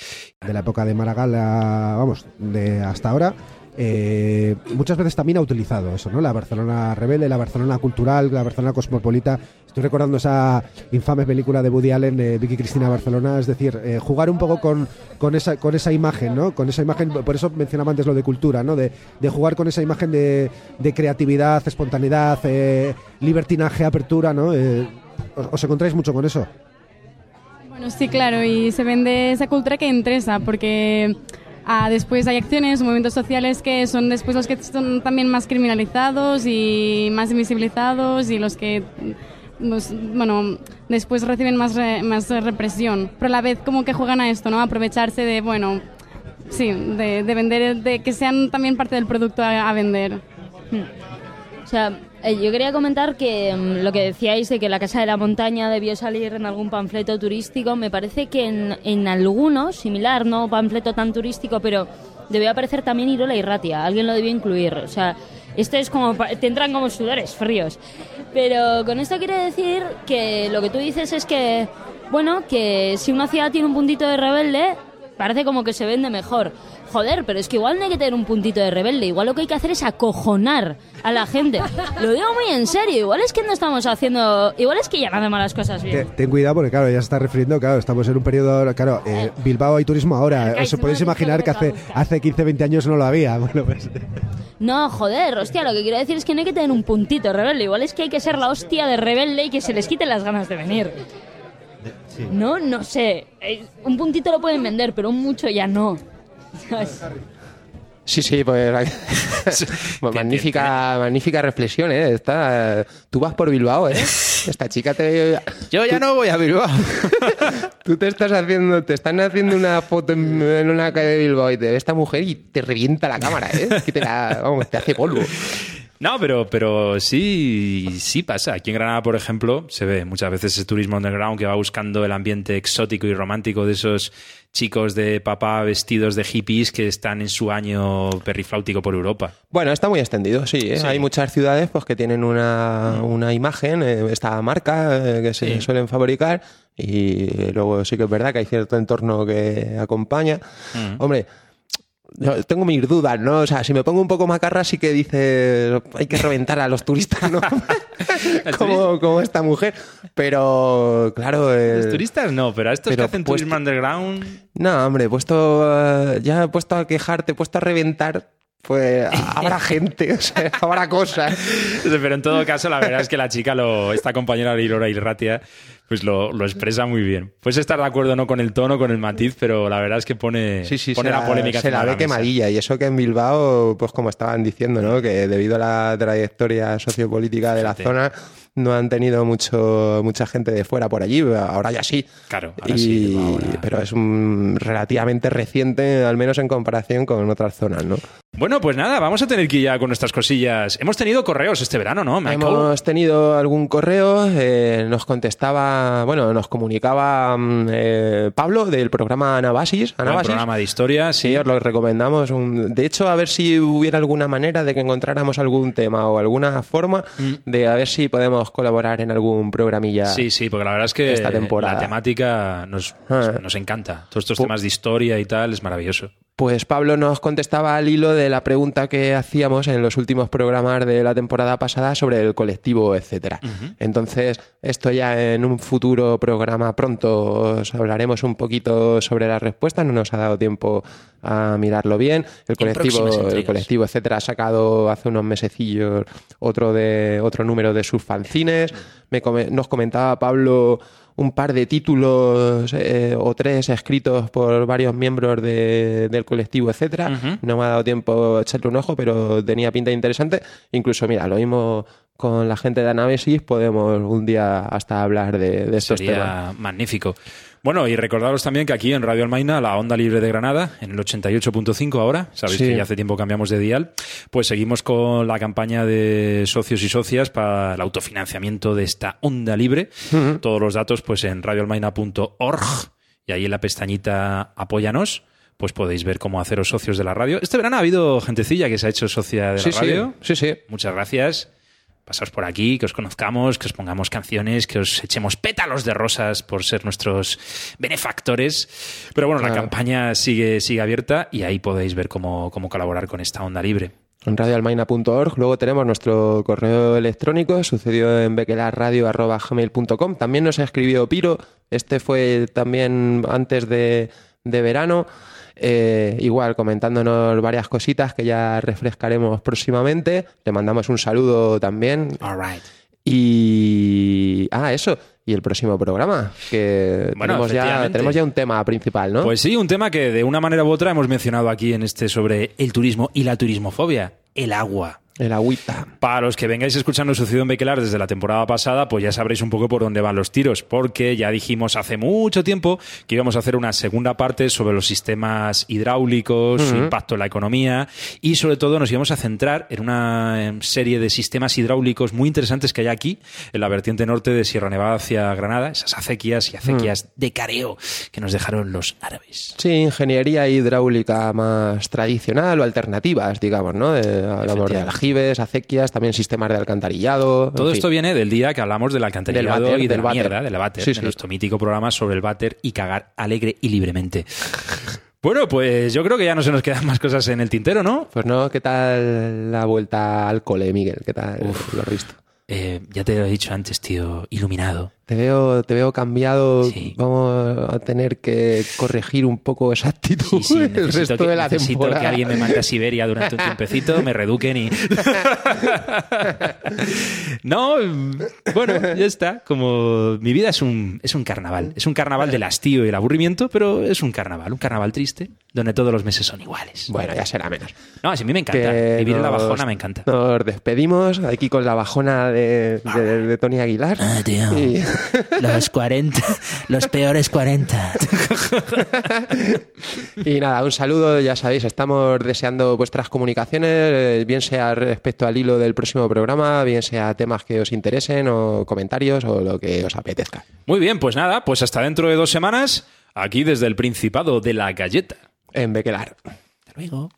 de la época de Maragall, a- vamos, de hasta ahora, eh, muchas veces también ha utilizado eso, ¿no? La Barcelona rebelde, la Barcelona cultural, la Barcelona cosmopolita. Estoy recordando esa infame película de Woody Allen, eh, Vicky Cristina Barcelona, es decir, eh, jugar un poco con, esa, con esa imagen, ¿no? Con esa imagen, por eso mencionaba antes lo de cultura, ¿no? De, jugar con esa imagen de, de creatividad, espontaneidad, libertinaje, apertura, ¿no? ¿os, os encontráis mucho con eso? Bueno, sí, claro, y se vende esa cultura que interesa, porque ah, después hay acciones, movimientos sociales que son después los que son también más criminalizados y más invisibilizados y los que, pues, bueno, después reciben más, re- más represión. Pero a la vez como que juegan a esto, ¿no? Aprovecharse de, bueno, sí, de, de vender, de que sean también parte del producto a, a vender. O sea, eh, yo quería comentar que mm, lo que decíais de que la Casa de la Montaña debió salir en algún panfleto turístico, me parece que en, en algunos, similar, no panfleto tan turístico, pero debió aparecer también Irola y Ratia, alguien lo debió incluir. O sea, esto es como, pa- te entran como sudores fríos. Pero con esto quiere decir que lo que tú dices es que, bueno, que si una ciudad tiene un puntito de rebelde, parece como que se vende mejor. Joder, pero es que igual no hay que tener un puntito de rebelde. Igual lo que hay que hacer es acojonar a la gente. Lo digo muy en serio. Igual es que no estamos haciendo. Igual es que ya no hacemos las cosas bien. ten cuidado porque, claro, ya se está refiriendo, claro, estamos en un periodo, ahora, claro, eh, Bilbao hay turismo ahora. Os podéis imaginar que hace, hace 15, 20 años no lo había. (laughs) Bueno, pues, No, joder, hostia, lo que quiero decir es que no hay que tener un puntito de rebelde. Igual es que hay que ser la hostia de rebelde y que se les quiten las ganas de venir. No, no sé. Eh, Un puntito lo pueden vender, pero un mucho ya no. Sí, sí, pues (laughs) Pues magnífica, magnífica reflexión, ¿eh? Esta, tú vas por Bilbao, ¿eh? (laughs) Esta chica te... Yo ya no voy a Bilbao. (laughs) tú te estás haciendo, te están haciendo una foto en, en una calle de Bilbao y te ve esta mujer y te revienta la cámara, ¿eh? Que te la, vamos, te hace polvo. No, pero, pero sí, sí pasa. Aquí en Granada, por ejemplo, se ve muchas veces ese turismo underground que va buscando el ambiente exótico y romántico de esos chicos de papá vestidos de hippies que están en su año perrifláutico por Europa. Bueno, está muy extendido, sí, ¿eh? Sí. Hay muchas ciudades pues, que tienen una, una imagen, eh, esta marca eh, que se Sí. suelen fabricar y luego sí que es verdad que hay cierto entorno que acompaña. Mm. Hombre, tengo mis dudas, ¿no? O sea, si me pongo un poco macarra sí que dice hay que reventar a los turistas, ¿no? (laughs) como, como esta mujer. Pero, claro... Los el- turistas no, pero a estos que hacen puesto- turismo underground... No, hombre, puesto eh, ya puesto a quejarte, puesto a reventar, pues (laughs) habrá gente, o sea, habrá cosas. (laughs) Pero en todo caso, la verdad es que la chica, lo, esta compañera de Irora Irratia, pues lo, lo expresa muy bien. Puedes estar de acuerdo no con el tono, con el matiz, pero la verdad es que pone, Sí, sí, pone la polémica se la ve quemadilla y eso que en Bilbao, pues como estaban diciendo, ¿no? Que debido a la trayectoria sociopolítica de la zona no han tenido mucho mucha gente de fuera por allí, ahora ya sí. Claro, ahora Y- sí, ahora. Pero es un relativamente reciente, al menos en comparación con otras zonas, ¿no? Bueno, pues nada, vamos a tener que ir ya con nuestras cosillas. Hemos tenido correos este verano, ¿no, Michael? Hemos tenido algún correo, eh, nos contestaba, bueno, nos comunicaba mm, eh, Pablo del programa Anabasis. Anabasis. programa de historia, sí. Sí, os lo recomendamos. Un- De hecho, a ver si hubiera alguna manera de que encontráramos algún tema o alguna forma de a ver si podemos colaborar en algún programilla. Sí, sí, porque la verdad es que esta temporada. la temática nos, Ah. nos encanta. Todos estos temas de historia y tal es maravilloso. Pues Pablo nos contestaba al hilo de la pregunta que hacíamos en los últimos programas de la temporada pasada sobre el colectivo, etcétera. Entonces, esto ya en un futuro programa pronto os hablaremos un poquito sobre la respuesta. No nos ha dado tiempo a mirarlo bien. El colectivo, el colectivo, etcétera, ha sacado hace unos mesecillos otro de otro número de sus fanzines. Me come- nos comentaba Pablo un par de títulos eh, o tres escritos por varios miembros de- del colectivo, etcétera. No me ha dado tiempo a echarle un ojo, pero tenía pinta interesante. Incluso, mira, lo mismo con la gente de Anabesis, podemos un día hasta hablar de, de estos temas. Sería magnífico. Bueno, y recordaros también que aquí en Radio Almaina, la onda libre de Granada, en el 88.5 ahora, sabéis Sí. que ya hace tiempo cambiamos de dial, pues seguimos con la campaña de socios y socias para el autofinanciamiento de esta onda libre. Todos los datos pues en radioalmaina.org y ahí en la pestañita Apóyanos. Pues podéis ver cómo haceros socios de la radio. Este verano ha habido gentecilla que se ha hecho socia de Sí, la sí. radio. Sí, sí. Muchas gracias. Pasaos por aquí, que os conozcamos, que os pongamos canciones, que os echemos pétalos de rosas por ser nuestros benefactores. Pero bueno, la campaña sigue, sigue abierta y ahí podéis ver cómo, cómo colaborar con esta onda libre. En radioalmaina.org. Luego tenemos nuestro correo electrónico, sucedió en bequelarradio.gmail.com. También nos ha escribido Piro. Este fue también antes de, de verano. Eh, igual comentándonos varias cositas que ya refrescaremos próximamente. Le mandamos un saludo también. All right. Y. Ah, eso. Y el próximo programa. Que Bueno, tenemos, ya, tenemos ya un tema principal, ¿no? Pues sí, un tema que de una manera u otra hemos mencionado aquí en este sobre el turismo y la turismofobia, el agua. El agüita. Para los que vengáis escuchando Sucedido en Bequelar desde la temporada pasada, pues ya sabréis un poco por dónde van los tiros, porque ya dijimos hace mucho tiempo que íbamos a hacer una segunda parte sobre los sistemas hidráulicos, su impacto en la economía y sobre todo nos íbamos a centrar en una em, serie de sistemas hidráulicos muy interesantes que hay aquí, en la vertiente norte de Sierra Nevada hacia Granada, esas acequias y acequias de careo que nos dejaron los árabes. Sí, ingeniería hidráulica más tradicional o alternativas, digamos, ¿no? De- hablamos de aljibes, acequias, también sistemas de alcantarillado. en Todo fin. esto viene del día que hablamos del alcantarillado Del váter, y de del la váter. mierda, del váter, Sí, de sí. nuestro mítico programa sobre el váter y cagar alegre y libremente. (laughs) Bueno, pues yo creo que ya no se nos quedan más cosas en el tintero, ¿no? Pues no, ¿qué tal la vuelta al cole, Miguel? ¿Qué tal lo has visto? Eh, ya te lo he dicho antes, tío, iluminado. Te veo, te veo cambiado. Vamos a tener que corregir un poco esa actitud el resto que, de la necesito temporada. que alguien me mande a Siberia durante un (laughs) tiempecito, me reduquen y... (laughs) no, bueno, ya está. Como mi vida es un, es un carnaval. Es un carnaval del hastío y el aburrimiento, pero es un carnaval. Un carnaval triste, donde todos los meses son iguales. Bueno, ya será menos. No, a mí me encanta. Que Vivir en la nos- bajona me encanta. Nos despedimos aquí con la bajona de, de- de Tony Aguilar. Ah, Y- (laughs) Los 40, los peores 40. (laughs) Y nada, un saludo, ya sabéis, estamos deseando vuestras comunicaciones, eh, bien sea respecto al hilo del próximo programa, bien sea temas que os interesen o comentarios o lo que os apetezca. Muy bien, pues nada, pues hasta dentro de dos semanas, aquí desde el Principado de la Galleta. En Bequelar. Hasta luego.